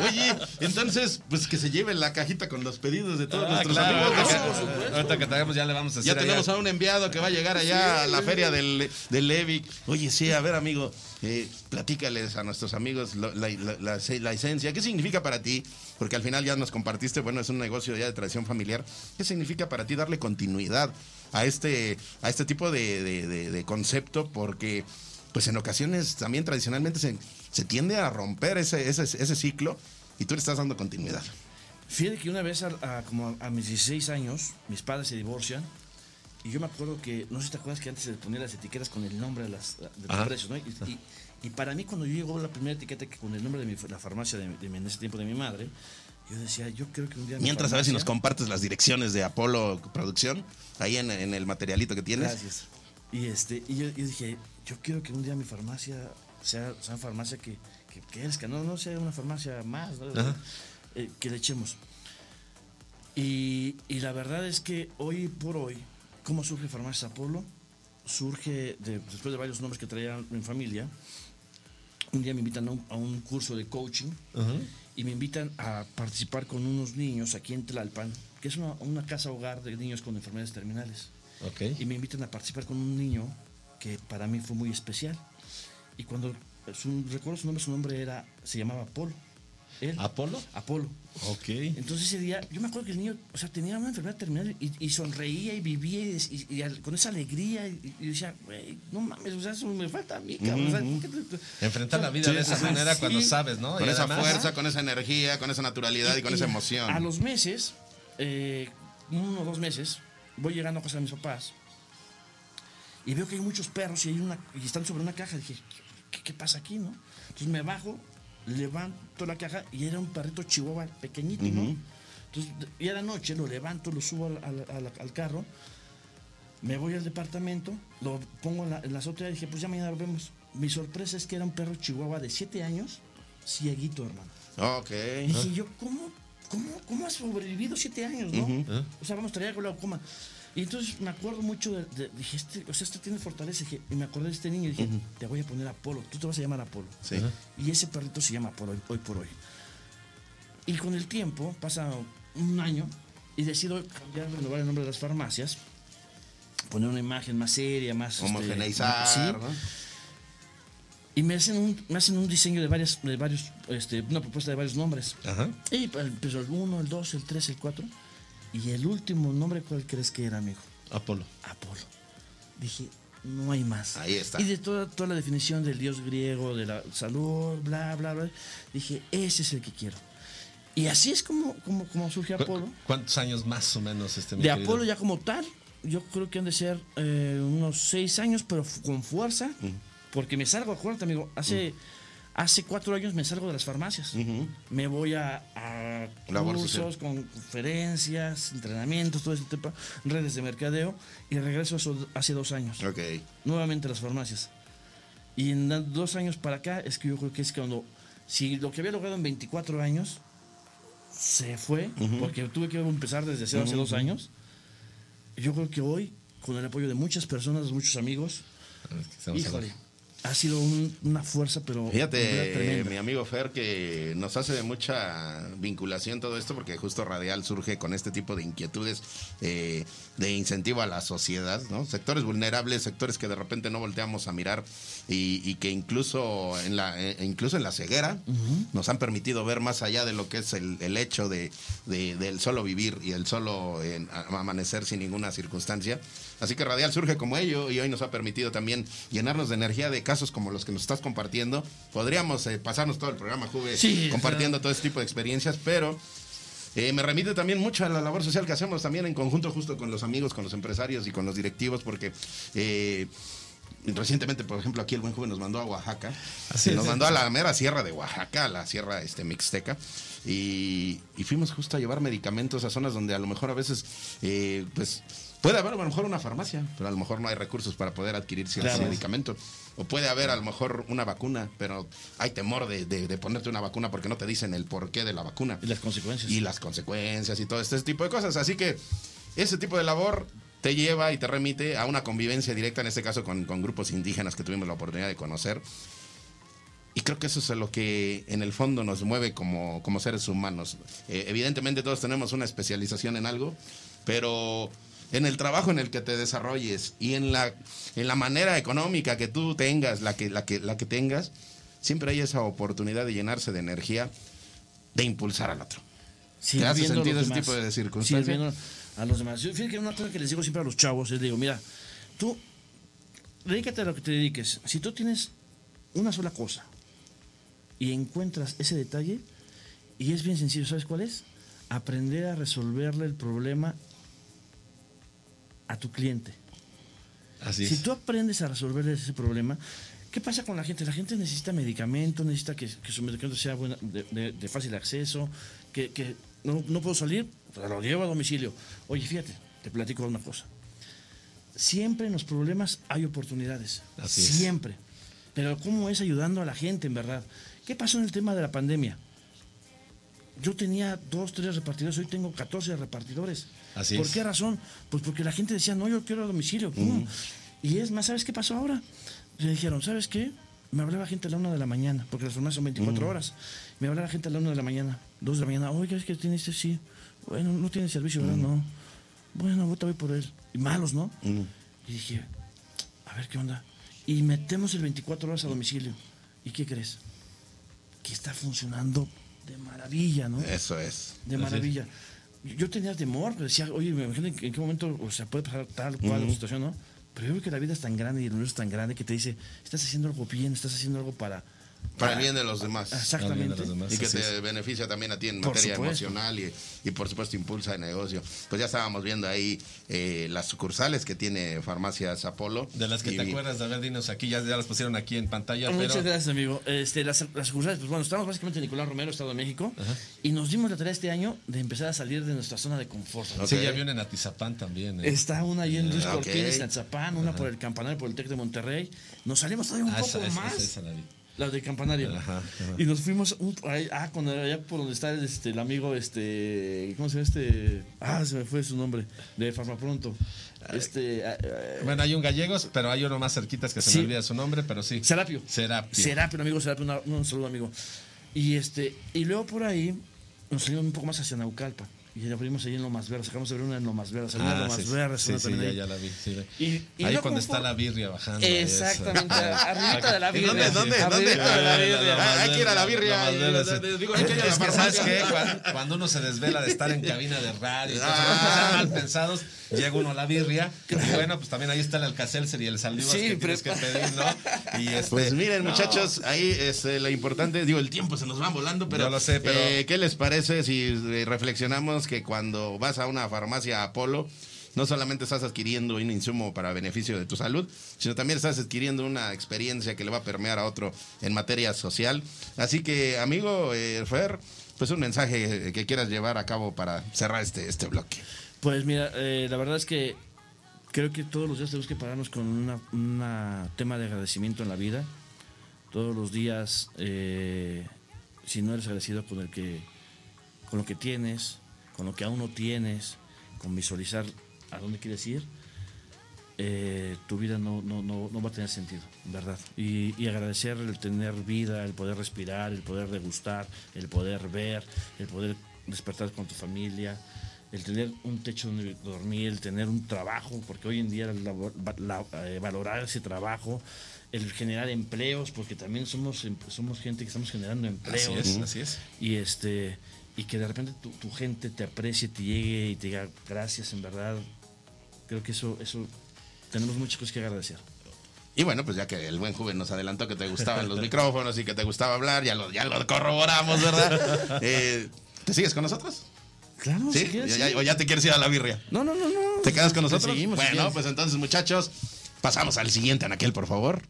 Oye, entonces, pues que se lleven la cajita con los pedidos de todos Ah, nuestros claro, amigos. ahorita, ¿no? que, ahorita traigamos ya le vamos a decir Ya tenemos allá. a un enviado que va a llegar allá a la feria del, del Levic. Oye, sí, a ver, amigo, eh, platícales a nuestros amigos la, la- la- la esencia. ¿Qué significa para ti? Porque al final ya nos compartiste, bueno, es un negocio ya de tradición familiar. ¿Qué significa para ti darle continuidad a este, a este tipo de, de- de- de concepto? Porque, pues en ocasiones también tradicionalmente se, se tiende a romper ese, ese, ese ciclo y tú le estás dando continuidad. Fíjate que una vez, a, a- como a, mis 16 años, mis padres se divorcian. Y yo me acuerdo que, no sé si te acuerdas que antes se ponían las etiquetas con el nombre de, las, de los Ajá. precios, ¿no? Y, y- y para mí, cuando yo llegó la primera etiqueta que con el nombre de mi- la farmacia de, de en ese tiempo de mi madre, yo decía, yo creo que un día. mi Mientras a ver si nos compartes las direcciones de Apolo Producción, ahí en, en el materialito que tienes. Gracias. Y, este, y yo, yo dije, yo quiero que un día mi farmacia sea, sea una farmacia que, que, que crezca, no, no sea una farmacia más, ¿no? Eh, que le echemos. Y, y la verdad es que hoy por hoy, ¿cómo surge Farmacias Apolo? Surge de- después de varios nombres que traía mi familia. Un día me invitan a un, a un curso de coaching Ajá. y me invitan a participar con unos niños aquí en Tlalpan, que es una, una casa hogar de niños con enfermedades terminales Ok. y me invitan a participar con un niño que para mí fue muy especial. Y cuando su- recuerdo su nombre, su nombre era, se llamaba Apolo. Él, ¿Apolo? Apolo. Ok. Entonces ese día, yo me acuerdo que el niño, o sea, tenía una enfermedad terminal y, y sonreía y vivía y, y- y al- con esa alegría y, y decía, güey, no mames, o sea, eso me falta a mí, cabrón. o sea, ¿por qué te- Enfrentar o sea, la vida de esa ajá, manera sí. cuando sabes, ¿no? Con Y esa además- fuerza, con esa energía, con esa naturalidad y, con esa emoción. A los meses, eh, uno o dos meses, voy llegando a casa de mis papás y veo que hay muchos perros y, hay una, y están sobre una caja. Dije, ¿qué, qué pasa aquí, no? Entonces me bajo, levanto la caja y era un perrito chihuahua pequeñito, ¿no? Entonces, ya era noche, lo levanto, lo subo al, al- al- al carro, me voy al departamento, lo pongo en la, en la azotea y dije, pues ya mañana lo vemos. Mi sorpresa es que era un perro chihuahua de 7 años, cieguito, hermano. Ok. Y dije yo, ¿cómo, cómo, cómo has sobrevivido siete años, no? O sea, vamos, traía glaucoma. Y entonces me acuerdo mucho de, de- dije, este, o sea, este tiene fortaleza. Dije, y me acordé de este niño y dije, Ujú. te voy a poner Apolo, tú te vas a llamar Apolo. Sí. Y ese perrito se llama Apolo hoy, hoy por hoy. Y con el tiempo, pasa un año, y decido cambiar, renovar el nombre de las farmacias, poner una imagen más seria, más... este, Homogeneizar, sí. ¿no? Y me hacen un, me hacen un diseño de varias, de varios, este, una propuesta de varios nombres. Ajá. Y pues, empezó el 1, el 2, el 3, el 4. Y el último nombre, ¿cuál crees que era, amigo? Apolo. Apolo. Dije, no hay más. Ahí está. Y de toda, toda la definición del dios griego, de la salud, bla, bla, bla, dije, ese es el que quiero. Y así es como, como, como surge ¿Cu- Apolo. ¿Cuántos años más o menos este mi De querido? Apolo ya como tal, yo creo que han de ser eh, unos seis años, pero con fuerza, porque me salgo, acuérdate, amigo, hace, Hace cuatro años me salgo de las farmacias. Me voy a, cursos, conferencias, entrenamientos, todo ese tipo, redes de mercadeo, y regreso eso hace dos años. Ok. Nuevamente a las farmacias. Y en dos años para acá es que yo creo que es cuando, si lo que había logrado en 24 años se fue, porque tuve que empezar desde cero hace dos años, yo creo que hoy, con el apoyo de muchas personas, muchos amigos, híjole, ha sido un- una fuerza, pero Fíjate, mi amigo Fer, que nos hace de mucha vinculación todo esto, porque justo Radial surge con este tipo de inquietudes eh, de incentivo a la sociedad, ¿no? Sectores vulnerables, sectores que de repente no volteamos a mirar y, y que incluso en la eh, incluso en la ceguera nos han permitido ver más allá de lo que es el, el hecho de, de- del solo vivir y el solo eh, amanecer sin ninguna circunstancia. Así que Radial surge como ello y hoy nos ha permitido también llenarnos de energía de casos como los que nos estás compartiendo. Podríamos eh, pasarnos todo el programa, Juve, Sí, compartiendo todo este tipo de experiencias, pero eh, me remite también mucho a la labor social que hacemos también en conjunto justo con los amigos, con los empresarios y con los directivos, porque eh, recientemente, por ejemplo, aquí el buen joven nos mandó a Oaxaca, Así nos es. mandó a la mera sierra de Oaxaca, a la sierra este, mixteca, y, y fuimos justo a llevar medicamentos a zonas donde a lo mejor a veces, eh, pues, puede haber a lo mejor una farmacia, pero a lo mejor no hay recursos para poder adquirir cierto Claro. medicamento. O puede haber a lo mejor una vacuna, pero hay temor de, de- de ponerte una vacuna porque no te dicen el porqué de la vacuna. Y las consecuencias. Y las consecuencias y todo este tipo de cosas. Así que ese tipo de labor te lleva y te remite a una convivencia directa, en este caso con, con grupos indígenas que tuvimos la oportunidad de conocer. Y creo que eso es lo que en el fondo nos mueve como, como seres humanos. Eh, evidentemente todos tenemos una especialización en algo, pero en el trabajo en el que te desarrolles y en la, en la manera económica que tú tengas, la que, la, que, la que tengas, siempre hay esa oportunidad de llenarse de energía, de impulsar al otro. ¿Te hace sentido ese demás. tipo de circunstancias? Sirviendo a los demás. Yo, fíjate que una cosa que les digo siempre a los chavos es, digo, mira, tú dedícate a lo que te dediques. Si tú tienes una sola cosa y encuentras ese detalle, y es bien sencillo, ¿sabes cuál es? Aprender a resolverle el problema a tu cliente. Así si es. tú aprendes a resolver ese problema, ¿qué pasa con la gente? La gente necesita medicamento, necesita que, que su medicamento sea buena- de, de- de fácil acceso, que, que no, no puedo salir, pues lo llevo a domicilio. Oye, fíjate, te platico una cosa. Siempre en los problemas hay oportunidades. Así es. Siempre. Pero ¿cómo es ayudando a la gente, en verdad? ¿Qué pasó en el tema de la pandemia? Yo tenía dos, tres repartidores, hoy tengo 14 repartidores. Así ¿Por es. qué razón? Pues porque la gente decía, no, yo quiero a domicilio. pum. Y es más, ¿sabes qué pasó ahora? Le dijeron, ¿sabes qué? Me hablaba gente a la una de la mañana, porque las farmacias son 24 horas. Me hablaba gente a la una de la mañana, dos de la mañana. Oiga, es que tiene este sí. Bueno, no tiene servicio, ¿verdad? No. Bueno, ahorita voy por él. Y malos, ¿no? Y dije, a ver qué onda. Y metemos el 24 horas a domicilio. ¿Y qué crees? Que está funcionando de maravilla, ¿no? Eso es. De maravilla. Yo tenía temor, pero decía, oye, me imagino en qué momento o sea, puede pasar tal cual Ujú. situación, ¿no? Pero yo creo que la vida es tan grande y el universo es tan grande que te dice, estás haciendo algo bien, estás haciendo algo para... Para el bien de los demás. Exactamente. Y que te beneficia también a ti en Por materia supuesto. emocional y, y por supuesto impulsa el negocio. Pues ya estábamos viendo ahí eh, las sucursales que tiene Farmacias Apolo. De las que Y- te acuerdas de haber dinos aquí, ya, ya las pusieron aquí en pantalla, Muchas pero gracias, amigo. Este, las, las sucursales, pues bueno, estamos básicamente en Nicolás Romero, Estado de México, y nos dimos la tarea este año de empezar a salir de nuestra zona de confort. sí, ya vi una en Atizapán también. ¿eh? Está una ahí en Luis Ah, ok. Cortines, en Zapán, una Ajá. por el Campanario, por el TEC de Monterrey. Nos salimos todavía un Ah, poco esa- esa- más. esa- esa la de Campanario. Ajá, ajá. Y nos fuimos un- ah, con allá por donde está el, este, el amigo, este, ¿cómo se llama este? Ah, se me fue su nombre, de Farmapronto. Este, ah, ah, Bueno, hay un gallegos, pero hay uno más cerquitas que se Sí. me olvida su nombre, pero sí. Serapio. Serapio. Serapio, amigo Serapio, una- un saludo amigo. Y este, y luego por ahí nos salimos un poco más hacia Naucalpa. Y ya abrimos ahí en Lomas Verdes, sacamos de abrir una en Lomas Verdes, una en Ah, Lomas sí, Verdes, sí, una sí, también ya, ahí. ya la vi. sí. Y- y Ahí cuando está la birria bajando. Exactamente, eso. arribita de la ¿En birria. dónde? ¿Dónde? ¿Dónde? la. Ah, hay que ir a la birria. La la Es que, ¿sabes qué? Cuando, uno se desvela de estar en cabina de radio, Ah. mal pensados, llega uno a la birria. Y bueno, pues también ahí está el Alcacelser y el Saldivas Sí, que tienes que pedir, ¿no? Y este, Pues miren, no. muchachos, ahí es eh, lo importante. Digo, el tiempo se nos va volando, pero. Yo lo sé, pero- eh, ¿Qué les parece si eh, reflexionamos que cuando vas a una farmacia Apolo no solamente estás adquiriendo un insumo para beneficio de tu salud, sino también estás adquiriendo una experiencia que le va a permear a otro en materia social. Así que, amigo eh, Fer, pues un mensaje que quieras llevar a cabo para cerrar este, este bloque. Pues mira, eh, la verdad es que creo que todos los días tenemos que pararnos con un tema de agradecimiento en la vida. Todos los días, eh, si no eres agradecido con el que, con lo que tienes, con lo que aún no tienes, con visualizar a dónde quieres ir, eh, tu vida no, no, no, no, va a tener sentido, ¿verdad? Y, y, agradecer el tener vida, el poder respirar, el poder degustar, el poder ver, el poder despertar con tu familia, el tener un techo donde dormir, el tener un trabajo, porque hoy en día la, eh, valorar ese trabajo, el generar empleos, porque también somos, somos gente que estamos generando empleos. Así es, así es. Y este y que de repente tu, tu, gente te aprecie, te llegue y te diga gracias, en verdad. Creo que eso, eso tenemos muchas cosas que agradecer. Y bueno, pues ya que el buen joven nos adelantó que te gustaban los micrófonos y que te gustaba hablar, ya lo, ya lo corroboramos, ¿verdad? Eh, ¿Te sigues con nosotros? Claro, ¿Sí? si quieres, ¿Ya. ¿O ya te quieres ir a la birria? No, no, no, no. ¿Te quedas con nosotros? seguimos, bueno, pues entonces, muchachos, pasamos al siguiente anaquel, por favor.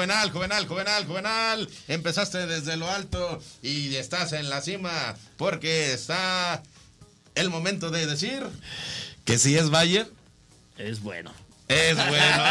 Juvenal, Juvenal, Juvenal, Juvenal. Empezaste desde lo alto y estás en la cima porque está el momento de decir Que si es Bayer, Es bueno. Es bueno.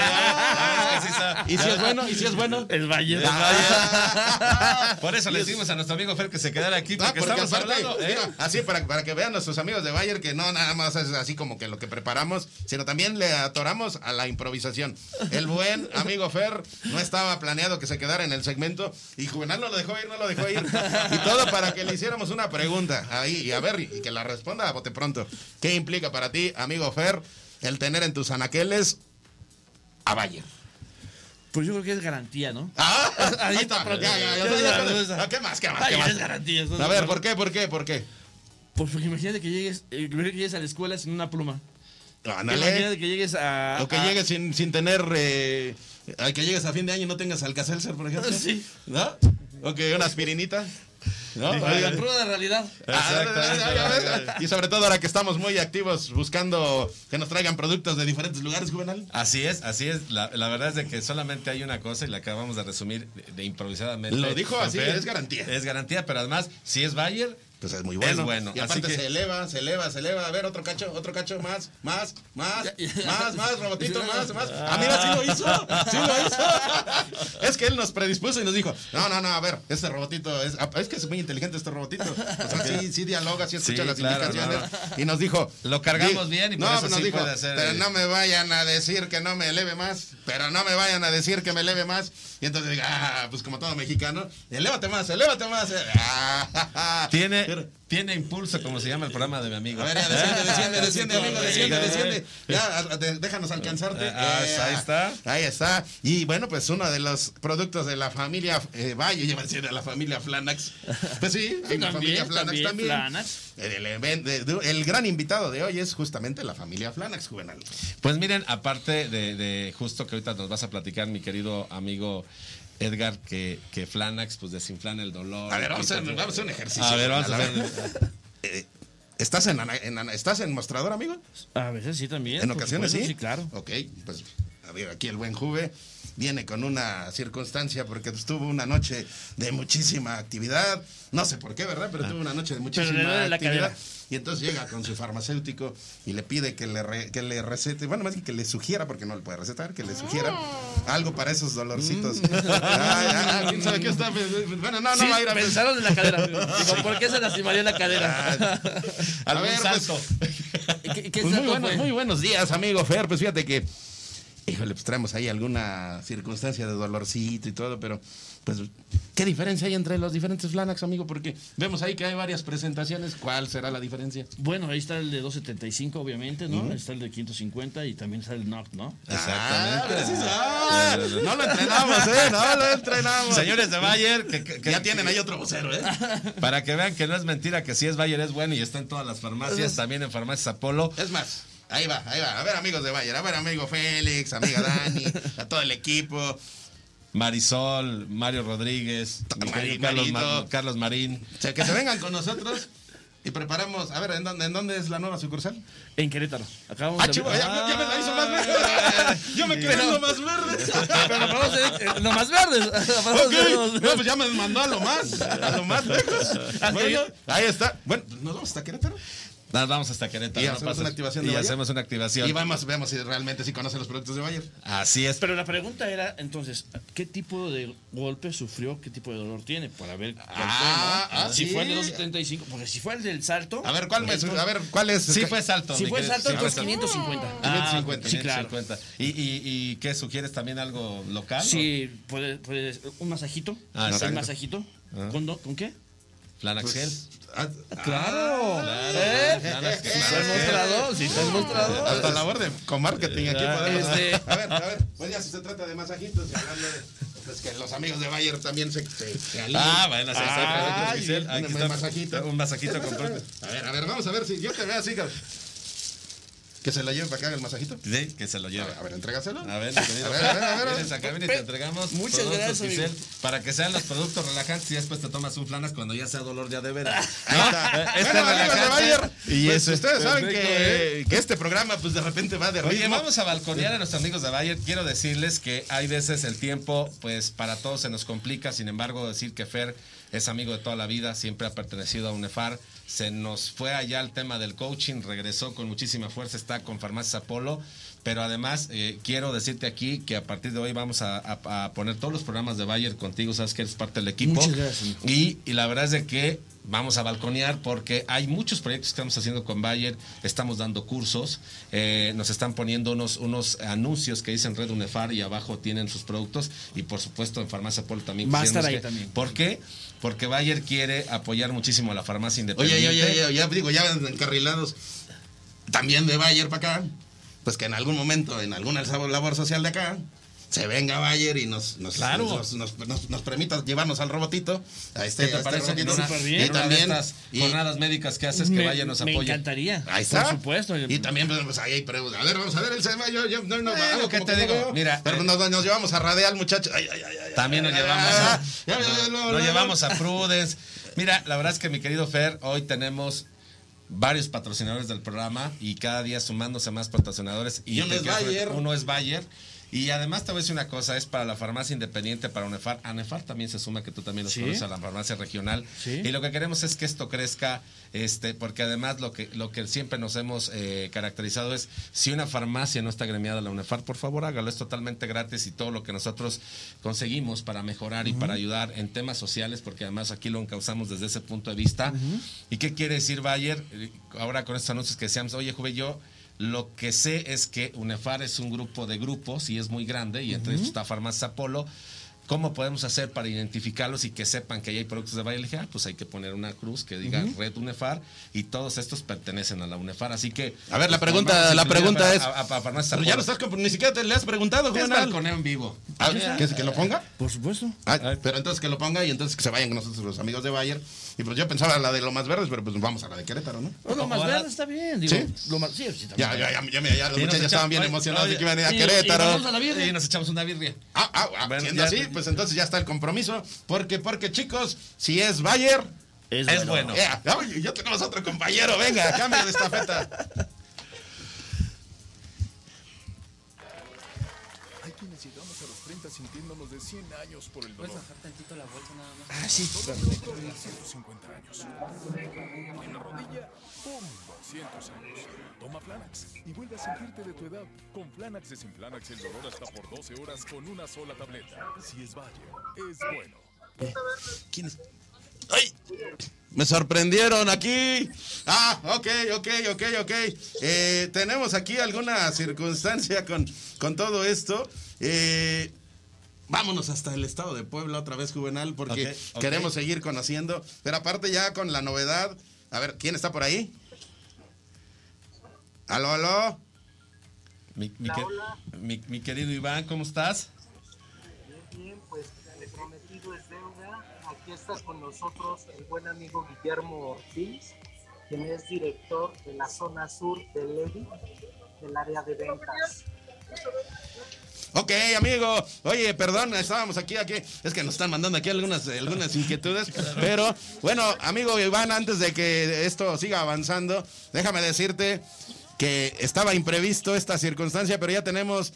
es que sí está- ¿Y si es bueno? ¿Y si es bueno? Es Valle. Por eso le decimos a nuestro amigo Fer que se quedara aquí Ah, porque, porque estamos aparte, hablando. ¿eh? mira, así para, para que vean nuestros amigos de Bayer que no nada más es así como que lo que preparamos, sino también le atoramos a la improvisación. El buen amigo Fer no estaba planeado que se quedara en el segmento y Juvenal no lo dejó ir, no lo dejó ir. Y todo para que le hiciéramos una pregunta ahí y a ver, y que la responda a bote pronto. ¿Qué implica para ti, amigo Fer, el tener en tus anaqueles a? Pues yo creo que es garantía, ¿no? Ah, ahí está. ¿Qué más? ¿Qué más? Ay, ¿Qué más? es garantía. A ver, ¿por qué? ¿Por qué? ¿Por qué? Pues porque imagínate que llegues, eh, que llegues a la escuela sin una pluma. Imagínate que llegues a. O que a- llegues sin, sin tener. Eh, que llegues a fin de año y no tengas Alcacelser, por ejemplo. Sí. ¿No? O que una aspirinita. ¿No? la cruda realidad. Y sobre todo ahora que estamos muy activos buscando que nos traigan productos de diferentes lugares, Juvenal. Así es, así es. La, la verdad es de que solamente hay una cosa y la acabamos de resumir de, de improvisadamente. Lo dijo así, es garantía. Es garantía, pero además, si es Bayer, Pues es muy bueno. Es bueno. Y Así aparte que- se eleva, se eleva, se eleva. A ver, otro cacho, otro cacho, más, más, más, más, más, robotito, más, más. Ah, mira, sí lo hizo, sí lo hizo. Es que él nos predispuso y nos dijo, no, no, no, a ver, este robotito, es, es que es muy inteligente este robotito. O sea, sí, sí dialoga, sí escucha Sí, las claro, indicaciones. Y nos dijo... Lo cargamos bien y por no, eso nos sí dijo, puede hacer, pero no me vayan a decir que no me eleve más, pero no me vayan a decir que me eleve más. Y entonces diga, ah, pues como todo mexicano, elévate más, elévate más. Ah, tiene, tiene impulso, como se llama el programa de mi amigo. a ver, ya desciende, desciende, desciende, amigo, desciende, desciende. Ya, déjanos alcanzarte. Ah, Eh, ahí está. Ahí está. Y bueno, pues uno de los productos de la familia eh, Valle, yo decir de la familia Flanax. Pues sí, También, familia Flanax también. Flanax. El, el gran invitado de hoy es justamente la familia Flanax, Juvenal. Pues miren, aparte de, de justo que ahorita nos vas a platicar, mi querido amigo Edgar, que, que Flanax pues desinflana el dolor. A ver, vamos a hacer, vamos a hacer un ejercicio. A ver, vamos a Juvenal, hacer. Eh, ¿Estás en, ana- en ¿Estás en mostrador, amigo? A veces sí también. En ocasiones supuesto, sí. Sí, claro. Ok, pues a ver, aquí el buen Juve viene con una circunstancia porque tuvo una noche de muchísima actividad. No sé por qué, ¿verdad? Pero tuvo una noche de Pero muchísima actividad. cadera. Y entonces llega con su farmacéutico y le pide que le, re- que le recete, bueno, más bien que le sugiera, porque no le puede recetar, que le sugiera algo para esos dolorcitos. ¿Quién sabe qué está? Bueno, no, no Sí, va a ir a pensaron en la cadera. Digo, ¿por qué se lastimaría la cadera? A Algún ver, pues, salto. ¿Qué, qué Pues salto fue? muy buenos días, amigo Fer. Pues fíjate que híjole, pues traemos ahí alguna circunstancia de dolorcito y todo, pero pues, ¿qué diferencia hay entre los diferentes Flanax, amigo? Porque vemos ahí que hay varias presentaciones. ¿Cuál será la diferencia? Bueno, ahí está el de 275, obviamente, ¿no? Está el de 550 y también está el Noct, ¿no? Exactamente. Ah, no lo entrenamos, ¿eh? No lo entrenamos. Señores de Bayer, que, que- que- ya tienen ahí otro vocero, ¿eh? Para que vean que no es mentira, que si es Bayer es bueno y está en todas las farmacias, también en Farmacias Apolo. Es más, ahí va, ahí va. A ver, amigos de Bayer, a ver, amigo Félix, amiga Dani, a todo el equipo. Marisol, Mario Rodríguez, querido Carlos, Marito. Ma- Carlos Marín. O sea, que se vengan con nosotros y preparamos. A ver, ¿en dónde, en dónde es la nueva sucursal? En Querétaro. Acabamos Ah, de chivo, ya, ya me la hizo más verde. Yo me quedé en lo más verde. Pero vamos a hacer, eh, lo más verdes. Vamos a Ok, hacer los- no, pues ya me mandó a lo más, a lo más lejos. Bueno, ahí está. Bueno, nos vamos hasta Querétaro. Nos vamos hasta Querétaro. Y no hacemos pasa- una activación y Bayer. hacemos una activación. Y vamos, vemos si realmente sí conocen los productos de Bayer. Así es. Pero la pregunta era, entonces, ¿qué tipo de golpe sufrió? ¿Qué tipo de dolor tiene? Para ver cuál Ah, fue, ¿no? ah, Si sí. fue el de 275, porque si fue el del salto... A ver, ¿cuál, me- a ver, ¿cuál es? Sí fue salto. Si fue salto, sí fue entonces salto. 550. Ah, 550. Sí, claro. 550. ¿Y, y, y qué sugieres también algo local? Sí, puede, puede un masajito. Ah, un masajito. Ah. ¿Con, do- ¿Con qué? Flanaxel. Ah, Claro. Claro. ¿Eh? Flanaxel. Si está mostrado, si está mostrado. Hasta labor de con marketing aquí Ah, podemos. este- A ver, a ver, pues ya si se trata de masajitos y hablando de. Pues que los amigos de Bayer también se, se, se. Ah, bueno, exacto. Giselle, un- masajito. Un masajito Es propio. A ver, a ver, vamos a ver si yo te veo así. cabrón. Que se la lleve para haga el masajito. Sí, que se lo lleve. A ver, entrégaselo. A ver, A ver, a ver, a ver. Vienes acá, ven y te entregamos Muchas productos gracias, amigo. Para que sean los productos relajantes y después te tomas un flanas cuando ya sea dolor ya de veras. Ahí está. Este Bueno, amigos de. Bayer, Y pues, ese. ustedes saben que, que este programa pues de repente va de ritmo. Oye, vamos a balconear a nuestros amigos de Bayer. Quiero decirles que hay veces el tiempo, pues para todos se nos complica. Sin embargo, decir que Fer es amigo de toda la vida, siempre ha pertenecido a UNEFAR. Se nos fue allá el tema del coaching, regresó con muchísima fuerza, está con Farmacias Apolo. Pero además, eh, quiero decirte aquí que a partir de hoy vamos a, a- a poner todos los programas de Bayer contigo. Sabes que eres parte del equipo. Muchas gracias. Y, y la verdad es de que vamos a balconear porque hay muchos proyectos que estamos haciendo con Bayer, estamos dando cursos, eh, nos están poniendo unos, unos anuncios que dicen Red Unefar y abajo tienen sus productos y por supuesto en Farmacia Polo también. Va a estar ahí que- también. ¿Por qué? Porque Bayer quiere apoyar muchísimo a la farmacia independiente. oye, oye, oye, ya digo, ya encarrilados también de Bayer para acá, pues que en algún momento, en alguna labor social de acá, se venga Bayer y nos, nos, Claro. nos, nos, nos- nos permita llevarnos al robotito. A este, ¿Qué te a este robotito. Una- bien. Y también, estas y- jornadas médicas que haces que me, Bayer nos me apoye. Ahí encantaría. Por está. supuesto. Y también, pues, pues, ahí hay preguntas. A ver, vamos a ver el tema. Yo, yo, no, algo ¿qué como te que no digo? veo. Mira, Pero eh, nos, nos llevamos a Radial, muchachos. Ay, ay, ay, ay, También nos llevamos a, nos no, llevamos a Prudence. Mira, la verdad es que mi querido Fer, hoy tenemos varios patrocinadores del programa y cada día sumándose más patrocinadores. Y uno te es Bayer. Uno es Bayer. Y además te voy a decir una cosa, es para la farmacia independiente, para UNEFAR. A UNEFAR también se suma que tú también los Sí. conoces a la farmacia regional. Sí. Y lo que queremos es que esto crezca, este, porque además lo que, lo que siempre nos hemos eh, caracterizado es, si una farmacia no está gremiada a la UNEFAR, por favor hágalo, es totalmente gratis y todo lo que nosotros conseguimos para mejorar y para ayudar en temas sociales, porque además aquí lo encauzamos desde ese punto de vista. ¿Y qué quiere decir Bayer? Eh, Ahora con estos anuncios que decíamos, oye, Juve, yo lo que sé es que UNEFAR es un grupo de grupos y es muy grande, y entre ellos está Farmacia Apolo. ¿Cómo podemos hacer para identificarlos y que sepan que ahí hay productos de Bayer? Le dije, ah, pues hay que poner una cruz que diga Red UNEFAR y todos estos pertenecen a la UNEFAR. Así que. A ver, la pues, pregunta- la pregunta a- es- a- a- a Farmacia Pero ya Apolo. lo estás, ni siquiera te le has preguntado, Es Juvenal. balconeo en vivo. Ah, ¿Que, que lo ponga? Por supuesto. Ah, pero entonces que lo ponga y entonces que se vayan con nosotros los amigos de Bayer. Y pues yo pensaba la de lo más verdes, pero pues vamos a la de Querétaro, ¿no? Oh, lo más verde está bien. Digo, ¿Sí? Lo más, sí, sí, Ya, también. ya, ya, ya, ya los nos muchachos ya estaban bien emocionados de que iban a ir a y- y Querétaro. vamos a la birria. Y nos echamos una birria. Ah, ah, ah, Bueno, siendo ya- así, pues entonces ya está el compromiso. Porque, porque chicos, si es Bayer, Es, Es bueno. eh, oye, ya tenemos otro compañero, venga, cambio de estafeta. a los 30 sintiéndonos de 100 años por el dolor. tantito la bolsa nada más. Ah, sí. 150 años. En la rodilla, ¡pum! 200 años. Toma Flanax y vuelve a sentirte de tu edad. Con Flanax desinflanax el dolor hasta por 12 horas con una sola tableta. Si es Bayer, es bueno. ¿Quién es? ¡Ay! Me sorprendieron aquí. Ah, ok, ok, ok, ok. Eh, tenemos aquí alguna circunstancia con, con todo esto. Eh, vámonos hasta el estado de Puebla otra vez, Juvenal, porque queremos seguir conociendo. Pero aparte ya con la novedad. A ver, ¿quién está por ahí? Aló, aló. Mi, mi que- mi- mi querido Iván, ¿cómo estás? Bien, pues le prometido es deuda. Aquí está con nosotros el buen amigo Guillermo Ortiz, quien es director de la zona sur de Levi, del área de ventas. Ok, amigo. Oye, perdón, estábamos aquí, aquí. Es que nos están mandando aquí algunas, algunas inquietudes. Pero, bueno, amigo Iván, antes de que esto siga avanzando, déjame decirte que estaba imprevisto esta circunstancia, pero ya tenemos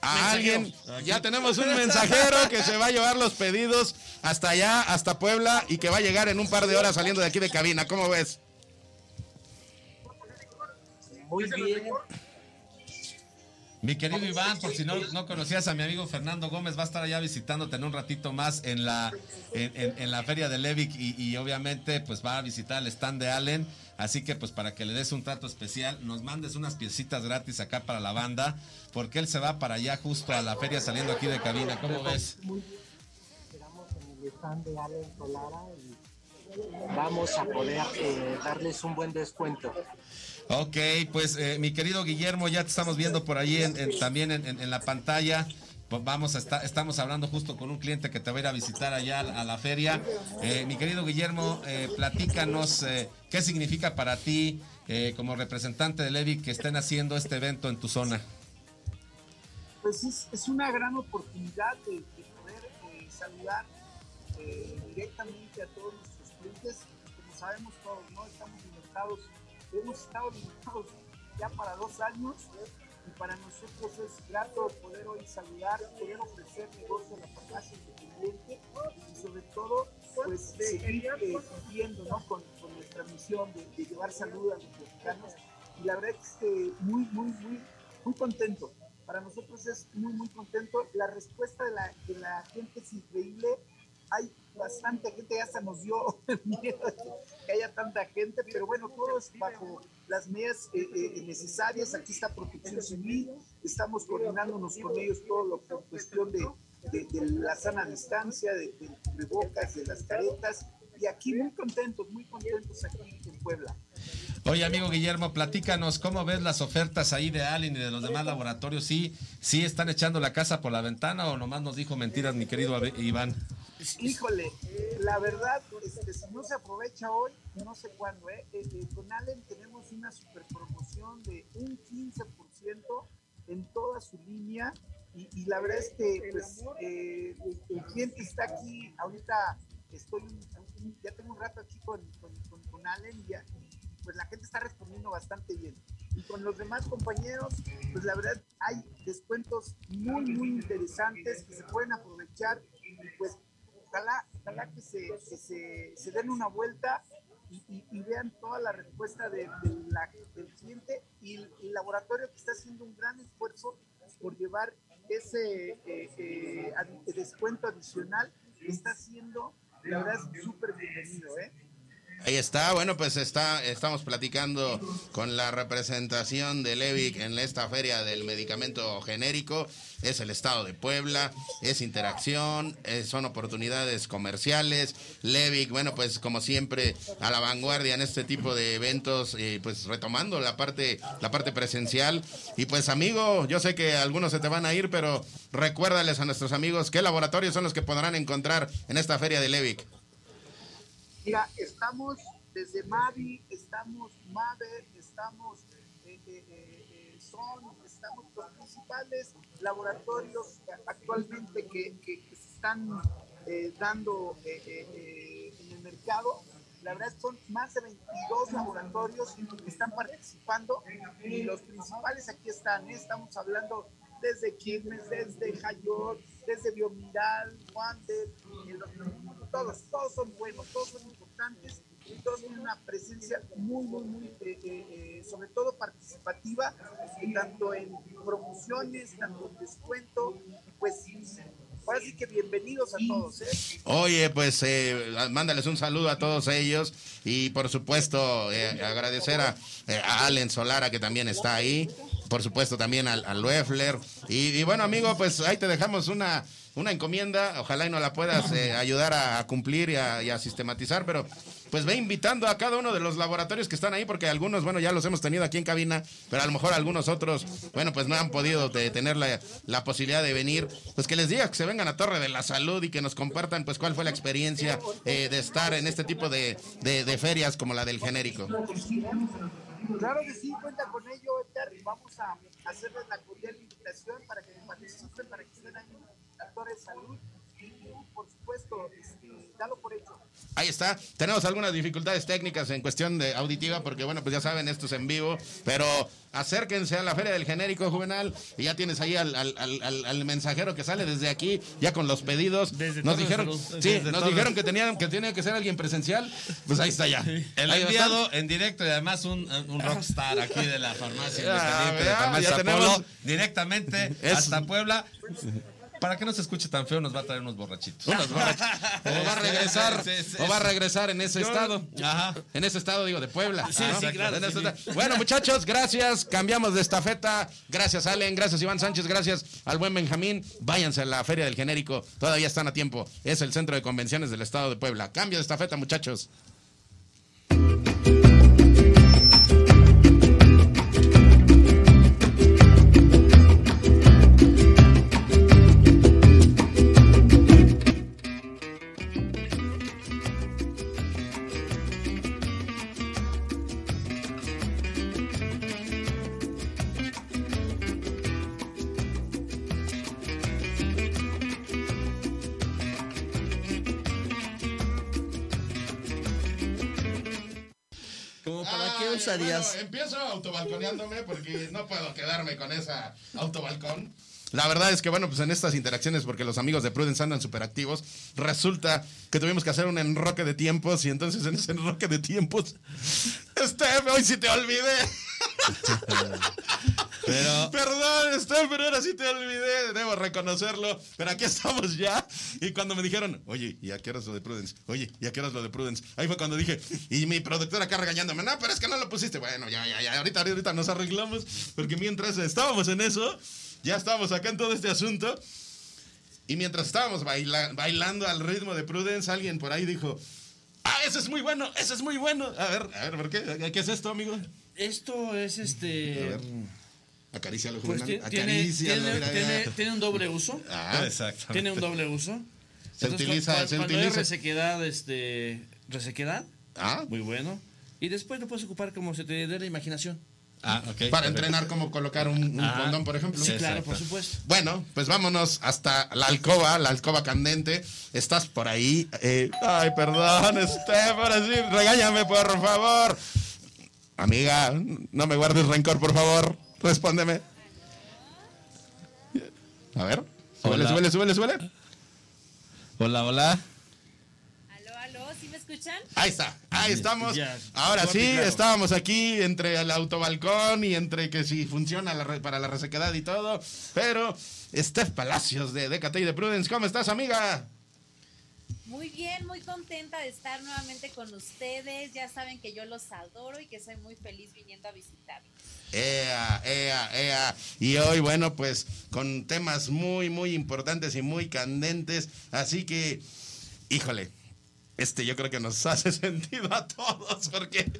a alguien, ya tenemos un mensajero que se va a llevar los pedidos hasta allá, hasta Puebla, y que va a llegar en un par de horas saliendo de aquí de cabina. ¿Cómo ves? Muy bien. Mi querido Iván, por si no, no conocías a mi amigo Fernando Gómez, va a estar allá visitándote en un ratito más en la, en, la feria de Levic y, obviamente pues va a visitar el stand de Allen. Así que pues para que le des un trato especial, nos mandes unas piecitas gratis acá para la banda, porque él se va para allá justo a la feria saliendo aquí de cabina. ¿Cómo ves? Esperamos en el stand de Allen Solara y vamos a poder eh, darles un buen descuento. Ok, pues eh, mi querido Guillermo, ya te estamos viendo por ahí también en, la pantalla. Vamos a estar, estamos hablando justo con un cliente que te va a ir a visitar allá a la feria. Eh, mi querido Guillermo, eh, platícanos qué significa para ti como representante de Levi que estén haciendo este evento en tu zona. pues es, una gran oportunidad de, de poder saludar directamente a todos hemos estado limitados ya para dos años y para nosotros es grato poder hoy saludar, poder ofrecer negocio a la farmacia independiente y sobre todo pues seguir eh, cumpliendo ¿no? con, con nuestra misión de, de llevar salud a los mexicanos y la verdad es que muy, muy, muy, muy contento. Para nosotros es muy, muy contento. La respuesta de la, de la gente es increíble. Hay bastante gente, ya se nos dio miedo de que haya tanta gente, pero bueno, todo es bajo las medidas eh, eh, necesarias. Aquí está Protección Civil, estamos coordinándonos con ellos todo lo que cuestión de, de, de la sana distancia, de, de cubrebocas, de las caretas, y aquí muy contentos, muy contentos aquí en Puebla. Oye, amigo Guillermo, platícanos cómo ves las ofertas ahí de Allen y de los demás laboratorios. ¿Sí, sí están echando la casa por la ventana o nomás nos dijo mentiras, mi querido Abe- Iván? Híjole, la verdad, este, si no se aprovecha hoy, no sé cuándo, ¿eh? Eh, eh, con Allen tenemos una super promoción de un 15% en toda su línea y, y la verdad es que pues, eh, el, cliente está aquí, ahorita estoy, ya tengo un rato aquí con, con, con- con Allen y, ya- y, pues la gente está respondiendo bastante bien. Y con los demás compañeros, pues la verdad hay descuentos muy, muy interesantes que se pueden aprovechar y pues ojalá, ojalá que, se, se, den una vuelta y, vean toda la respuesta de, de la- del cliente y el, laboratorio que está haciendo un gran esfuerzo por llevar ese eh, eh, descuento adicional está haciendo, la verdad súper bienvenido, ¿eh? Ahí está, bueno, pues está, estamos platicando con la representación de Levic en esta feria del medicamento genérico. Es el estado de Puebla, es interacción, eh, son oportunidades comerciales. Levic, bueno, pues como siempre, a la vanguardia en este tipo de eventos, eh, pues retomando la parte, la parte presencial. Y pues, amigo, yo sé que algunos se te van a ir, pero recuérdales a nuestros amigos qué laboratorios son los que podrán encontrar en esta feria de Levic. Mira, estamos desde Mavi, estamos Mave, estamos eh, eh, eh, Son, estamos los principales laboratorios actualmente que, que- se están dando en el mercado. La verdad son más de 22 laboratorios que están participando y los principales aquí están. Estamos hablando desde Quilmes, desde Hayot, desde Biomiral, Wander, los- todos, todos son buenos, todos son importantes y todos tienen una presencia muy, muy, muy, eh, eh, eh, sobre todo participativa, tanto en promociones, tanto en descuento, pues ahora sí que bienvenidos a todos. Oye, pues eh, mándales un saludo a todos ellos y por supuesto agradecer a, a Allen Solara que también está ahí, por supuesto también al, al Loeffler y, y bueno amigo, pues ahí te dejamos una, una encomienda, ojalá y nos la puedas eh, ayudar a, cumplir y a, sistematizar, pero pues ve invitando a cada uno de los laboratorios que están ahí, porque algunos, bueno, ya los hemos tenido aquí en cabina, pero a lo mejor algunos otros, bueno, pues no han podido tener la, la posibilidad de venir, pues que les diga que se vengan a Torre de la Salud y que nos compartan, pues cuál fue la experiencia eh, de estar en este tipo de, de- de ferias como la del genérico. Claro que sí, cuenta con ello, Edgar. Vamos a hacerles la cordial invitación para que participen, para que de Salud. Y, por supuesto, este, dalo por hecho. Ahí está. Tenemos algunas dificultades técnicas en cuestión de auditiva, porque bueno, pues ya saben, esto es en vivo, pero acérquense a la Feria del Genérico Juvenal y ya tienes ahí al, al- al- al- al mensajero que sale desde aquí, ya con los pedidos. nos Torre dijeron, Salud. sí, Desde nos dijeron que tenían que tenía que ser alguien presencial. Pues ahí está ya. El Ahí enviado está. en directo y además un, un rockstar aquí de la farmacia de ya, farmacia ya tenemos- Apolo, directamente Es- hasta Puebla. Para que no se escuche tan feo, nos va a traer unos borrachitos. Unos borrachitos. O va a regresar, Sí, sí, sí. o va a regresar en ese Yo- estado. Ajá. En ese estado, digo, de Puebla. Sí, ¿no? sí, claro, En ese sí, estado. sí. Bueno, muchachos, gracias. Cambiamos de estafeta. Gracias, Allen. Gracias, Iván Sánchez. Gracias al buen Benjamín. Váyanse a la Feria del Genérico. Todavía están a tiempo. Es el centro de convenciones del estado de Puebla. Cambio de estafeta, muchachos. Bueno, empiezo autobalconeándome porque no puedo quedarme con esa autobalcón. La verdad es que, bueno, pues en estas interacciones, porque los amigos de Prudence andan súper activos, resulta que tuvimos que hacer un enroque de tiempos y entonces en ese enroque de tiempos, Steph, hoy sí te olvidé. Pero- Perdón, Steph, pero ahora sí te olvidé, debo reconocerlo, pero aquí estamos ya. Y cuando me dijeron, oye, ¿y a qué lo de Prudence? Oye, ¿y a qué lo de Prudence? Ahí fue cuando dije, y mi productora acá regañándome, no, pero es que no lo pusiste. Bueno, ya, ya, ya, ahorita, ahorita nos arreglamos, porque mientras estábamos en eso, ya estábamos acá en todo este asunto. Y mientras estábamos baila- bailando al ritmo de Prudence, alguien por ahí dijo, ah, ese es muy bueno, ese es muy bueno. A ver, a ver, ¿por qué? ¿Qué es esto, amigo? Esto es este. A ver. Acarícialo, Pues ti- tiene, Acarícialo, tiene- mira, tiene- mira. tiene un doble uso. Ah, exactamente. Tiene un doble uso. Se utiliza- se cuando utiliza. hay resequedad, este, resequedad, Ah. muy bueno. Y después lo puedes ocupar como se te dé la imaginación. Ah. Para entrenar cómo colocar un, un Ah, condón, por ejemplo. sí, claro, por supuesto. Bueno, pues vámonos hasta la alcoba, la alcoba candente. ¿Estás por ahí? Eh, ay, perdón, ahora sí, regáñame, por favor. Amiga, no me guardes rencor, por favor. Respóndeme. A ver, súbele, Hola. súbele, súbele, súbele. Hola, hola. Aló, aló, ¿sí me escuchan? Ahí está, ahí estamos. Ahora sí, estábamos aquí entre el autobalcón y entre que si funciona la re- para la resequedad y todo. Pero, Steph Palacios de DKT y de Prudence, ¿cómo estás, amiga? Muy bien, muy contenta de estar nuevamente con ustedes. Ya saben que yo los adoro y que soy muy feliz viniendo a visitarlos. Ea, ea, ea. Y hoy, bueno, pues con temas muy, muy importantes y muy candentes. Así que, híjole, este yo creo que nos hace sentido a todos porque...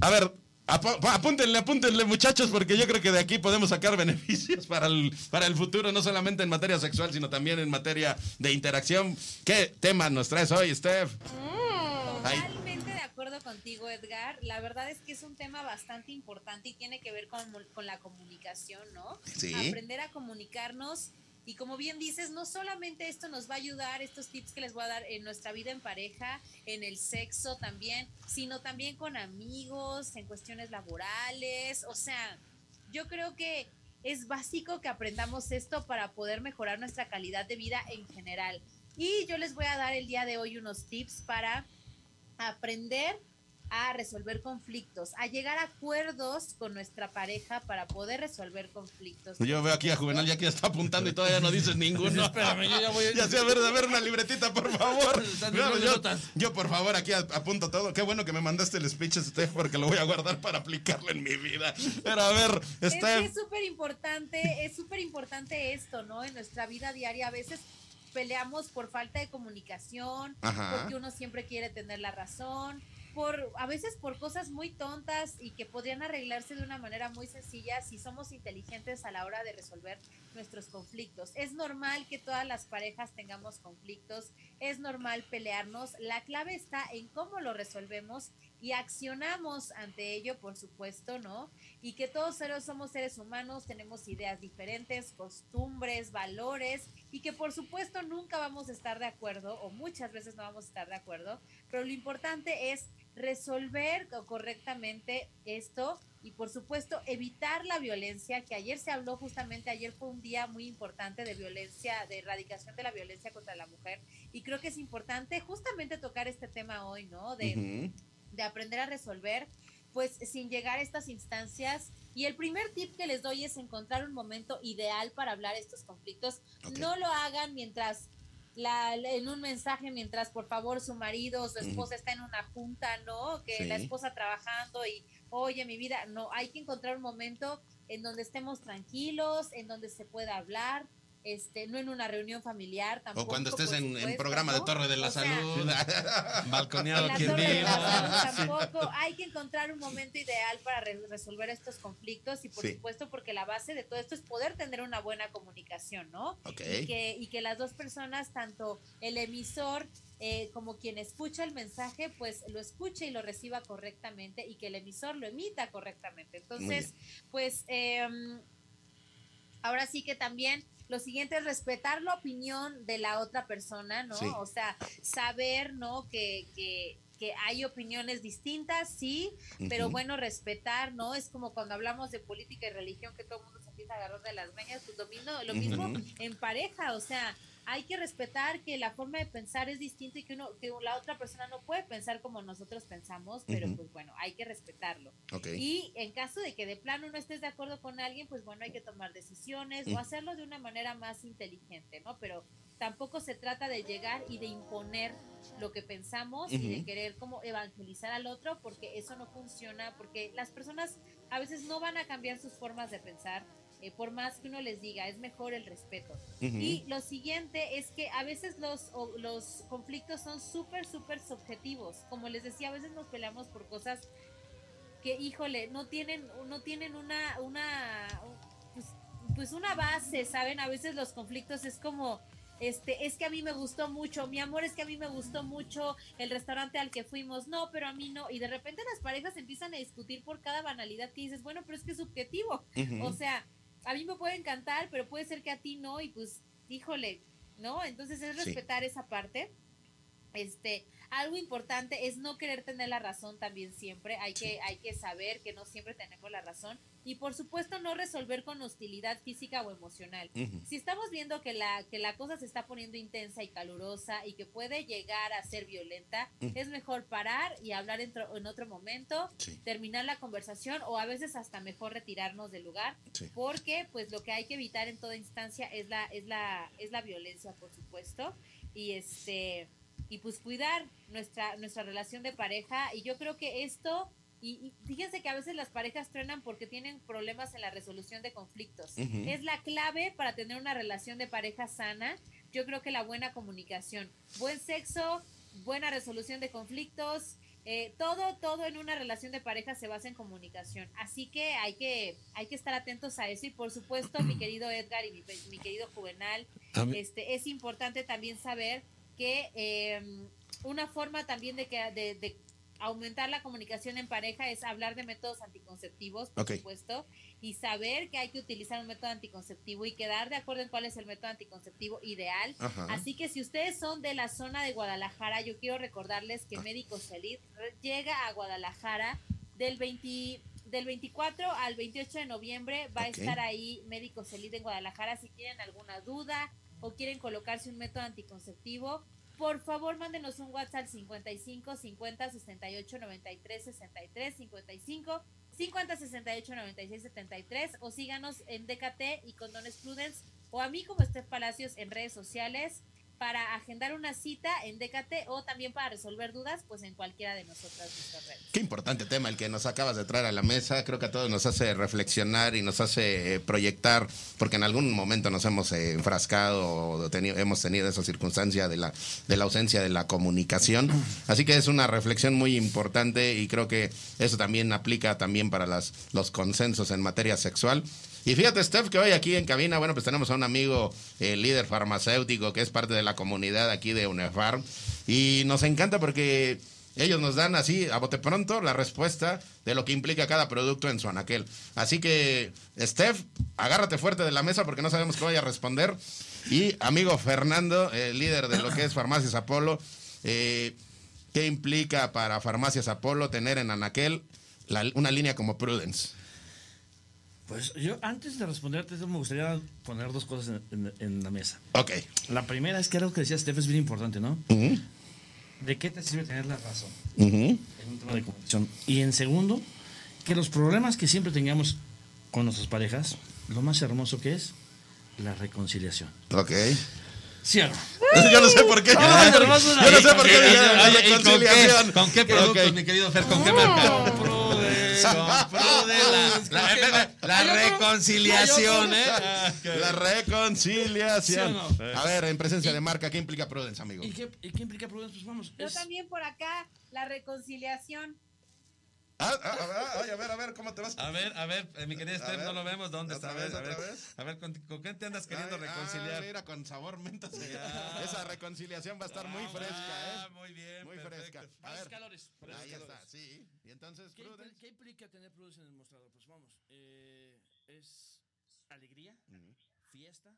A ver, apúntenle, apúntenle muchachos porque yo creo que de aquí podemos sacar beneficios para el, para el futuro, no solamente en materia sexual, sino también en materia de interacción. ¿Qué tema nos traes hoy, Steph? Ay. Totalmente de acuerdo contigo, Edgar. La verdad es que es un tema bastante importante y tiene que ver con, con la comunicación, ¿no? Sí. Aprender a comunicarnos. Y como bien dices, no solamente esto nos va a ayudar, estos tips que les voy a dar en nuestra vida en pareja, en el sexo también, sino también con amigos, en cuestiones laborales. O sea, yo creo que es básico que aprendamos esto para poder mejorar nuestra calidad de vida en general. Y yo les voy a dar el día de hoy unos tips para aprender a resolver conflictos, a llegar a acuerdos con nuestra pareja para poder resolver conflictos. Yo veo aquí a Juvenal ya que está apuntando y todavía no dices ninguno. Espérame, yo ya voy a- Ya sé, a ver, a ver una libretita, por favor. No, yo, por favor, aquí apunto todo. Qué bueno que me mandaste el speech, Steph, porque lo voy a guardar para aplicarlo en mi vida. Pero a ver, Es que Steph. es súper importante, es súper importante esto, ¿no? En nuestra vida diaria a veces peleamos por falta de comunicación, Ajá. porque uno siempre quiere tener la razón, por a veces por cosas muy tontas y que podrían arreglarse de una manera muy sencilla si somos inteligentes a la hora de resolver nuestros conflictos. Es normal que todas las parejas tengamos conflictos, es normal pelearnos, la clave está en cómo lo resolvemos y accionamos ante ello, por supuesto, ¿no? Y que todos somos seres humanos, tenemos ideas diferentes, costumbres, valores, y que por supuesto nunca vamos a estar de acuerdo, o muchas veces no vamos a estar de acuerdo, pero lo importante es resolver co- correctamente esto y por supuesto evitar la violencia, que ayer se habló justamente, ayer fue un día muy importante de violencia, de erradicación de la violencia contra la mujer, y creo que es importante justamente tocar este tema hoy, ¿no? De, de aprender a resolver, pues sin llegar a estas instancias. Y el primer tip que les doy es encontrar un momento ideal para hablar estos conflictos. No lo hagan mientras la, en un mensaje, mientras por favor su marido o su esposa está en una junta, ¿no? Que Sí. la esposa trabajando y, oye, mi vida, no, hay que encontrar un momento en donde estemos tranquilos, en donde se pueda hablar. Este, no en una reunión familiar tampoco. O cuando estés en, programa de. Torre de la O sea, Salud. Balconeado en la quien torre de la diga. salud tampoco. Hay que encontrar un momento ideal para re- resolver estos conflictos y por Sí. supuesto porque la base de todo esto es poder tener una buena comunicación, ¿no? Ok. Y que, y que las dos personas, tanto el emisor eh, como quien escucha el mensaje, pues lo escuche y lo reciba correctamente y que el emisor lo emita correctamente. Entonces, pues em, ahora sí que también lo siguiente es respetar la opinión de la otra persona, ¿no? Sí. O sea, saber, ¿no? Que, que, que hay opiniones distintas, sí, pero bueno, respetar, ¿no? Es como cuando hablamos de política y religión que todo el mundo se empieza a agarrar de las meñas, pues lo mismo, lo mismo en pareja, o sea, hay que respetar que la forma de pensar es distinta y que uno que la otra persona no puede pensar como nosotros pensamos, pero pues bueno, hay que respetarlo. Ok. Y en caso de que de plano no estés de acuerdo con alguien, pues bueno, hay que tomar decisiones Mm. o hacerlo de una manera más inteligente, ¿no? Pero tampoco se trata de llegar y de imponer lo que pensamos y de querer como evangelizar al otro, porque eso no funciona, porque las personas a veces no van a cambiar sus formas de pensar. Eh, por más que uno les diga, es mejor el respeto. Ujú. Y lo siguiente es que a veces los, o- los conflictos son súper, súper subjetivos. Como les decía, a veces nos peleamos por cosas que, híjole, no tienen, no tienen una, una, pues, pues una base, ¿saben? A veces los conflictos es como, este, es que a mí me gustó mucho, mi amor, es que a mí me gustó mucho el restaurante al que fuimos, no, pero a mí no. Y de repente las parejas empiezan a discutir por cada banalidad que dices, bueno, pero es que es subjetivo. Ujú. O sea, a mí me puede encantar, pero puede ser que a ti no, y pues, híjole, ¿no? Entonces es Sí. respetar esa parte. Este, algo importante es no querer tener la razón también siempre. Hay que, hay que saber que no siempre tenemos la razón. Y por supuesto, no resolver con hostilidad física o emocional. Ujú. Si estamos viendo que la, que la cosa se está poniendo intensa y calurosa y que puede llegar a ser violenta, Ujú. es mejor parar y hablar en, en otro momento, Sí. terminar la conversación o a veces hasta mejor retirarnos del lugar, Sí. porque pues lo que hay que evitar en toda instancia es la, es la, es la violencia, por supuesto. Y este y pues cuidar nuestra, nuestra relación de pareja. Y yo creo que esto, y, y fíjense que a veces las parejas truenan porque tienen problemas en la resolución de conflictos. Es la clave para tener una relación de pareja sana. Yo creo que la buena comunicación, buen sexo, buena resolución de conflictos, eh, todo, todo en una relación de pareja se basa en comunicación. Así que hay que, hay que estar atentos a eso. Y por supuesto, mi querido Edgar y mi, mi querido Juvenal, este, es importante también saber que eh, una forma también de, que, de, de aumentar la comunicación en pareja es hablar de métodos anticonceptivos, por supuesto, y saber que hay que utilizar un método anticonceptivo y quedar de acuerdo en cuál es el método anticonceptivo ideal. Ajá. Así que si ustedes son de la zona de Guadalajara, yo quiero recordarles Ah. que Médicos Elite llega a Guadalajara del 20 del 24 al 28 de noviembre va a estar ahí Médicos Elite en Guadalajara si tienen alguna duda o quieren colocarse un método anticonceptivo. por favor mándenos un WhatsApp 55 50 68 93 63 55 50 68 96 73 o síganos en DKT y Condones Prudence o a mí como Steph Palacios en redes sociales para agendar una cita en DKT o también para resolver dudas, pues en cualquiera de nosotras redes. Qué importante tema el que nos acabas de traer a la mesa. Creo que a todos nos hace reflexionar y nos hace eh, proyectar, porque en algún momento nos hemos eh, enfrascado o tenido, hemos tenido esa circunstancia de la, de la ausencia de la comunicación. Así que es una reflexión muy importante y creo que eso también aplica también para las, los consensos en materia sexual. Y fíjate, Steph, que hoy aquí en cabina, bueno, pues tenemos a un amigo eh, líder farmacéutico que es parte de la comunidad aquí de UNEFARM. Y nos encanta porque ellos nos dan así, a bote pronto, la respuesta de lo que implica cada producto en su anaquel. Así que, Steph, agárrate fuerte de la mesa porque no sabemos qué vaya a responder. Y amigo Fernando, el líder de lo que es Farmacias Apolo, eh, ¿qué implica para Farmacias Apolo tener en anaquel la- una línea como Prudence? Pues yo, antes de responderte, me gustaría poner dos cosas en, en- en la mesa. Ok. La primera es que algo que decía Steph es bien importante, ¿no? ¿De qué te sirve tener la razón en un tema de comunicación? Y en segundo, que los problemas que siempre tengamos con nuestras parejas, lo más hermoso que es la reconciliación. Ok. ¿Sí o no? Yo no sé por qué. Hermoso, Yo no sé por qué. Oye, dije la oye, ¿y con qué? reconciliación. ¿Con qué productos, Ok. mi querido Fer? ¿Con qué marca? La, reconciliación, ¿eh? La reconciliación. A ver, en presencia de marca, ¿qué implica Prudence, amigo? ¿Y qué, y qué implica Prudence? Pues vamos. Yo es- también por acá, la reconciliación. Ah, ah, ah, ay, a ver, a ver, ¿cómo te vas? A ver, a ver, eh, mi querida Steph, no lo vemos. ¿Dónde está? A ver, vez, a ver. otra vez. A ver, ¿con, con qué te andas queriendo Ay, reconciliar? mira, con sabor menta. Esa reconciliación va a estar muy fresca, Ah, ¿eh? muy bien, Muy perfecto. fresca. A ver, calores, ahí calores. está, sí. Y entonces, ¿Qué, impl- qué implica tener Prudence en el mostrador? Pues vamos, eh, es alegría, fiesta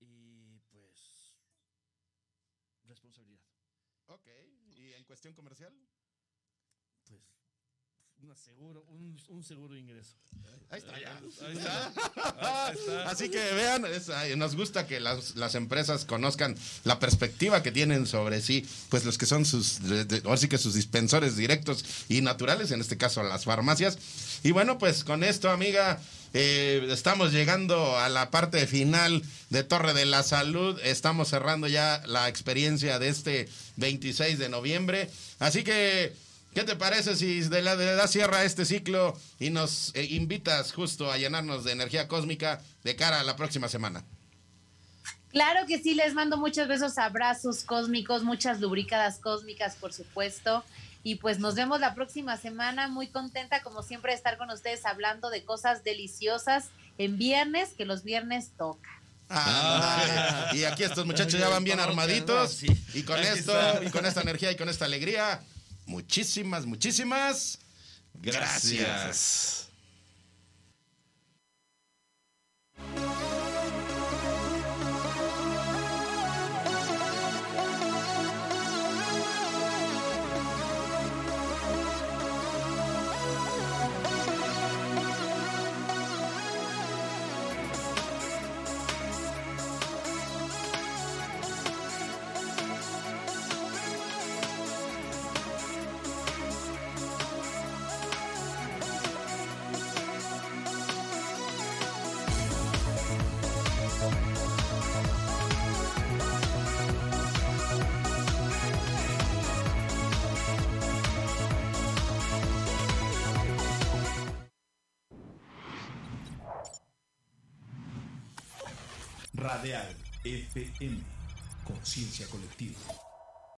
y pues responsabilidad. Ok, ¿y en cuestión comercial? Pues un seguro, un, un seguro ingreso. Ahí está, ya. Ahí está. Ahí está. Así que vean, es- ay, nos gusta que las, las empresas conozcan la perspectiva que tienen sobre sí, pues los que son sus, de- de- ahora sí que sus dispensores directos y naturales, en este caso las farmacias. Y bueno, pues con esto, amiga, eh, estamos llegando a la parte final de Torre de la Salud. Estamos cerrando ya la experiencia de este 26 de noviembre. Así que ¿Qué te parece si de la de da cierra a este ciclo y nos eh, invitas justo a llenarnos de energía cósmica de cara a la próxima semana? Claro que sí, les mando muchos besos, abrazos cósmicos, muchas lubricadas cósmicas, por supuesto. Y pues nos vemos la próxima semana. Muy contenta, como siempre, de estar con ustedes hablando de cosas deliciosas en viernes, que los viernes toca. Ah, y aquí estos muchachos ya van bien armaditos. Y con esto, y con esta energía y con esta alegría, muchísimas, muchísimas gracias. Conciencia colectiva.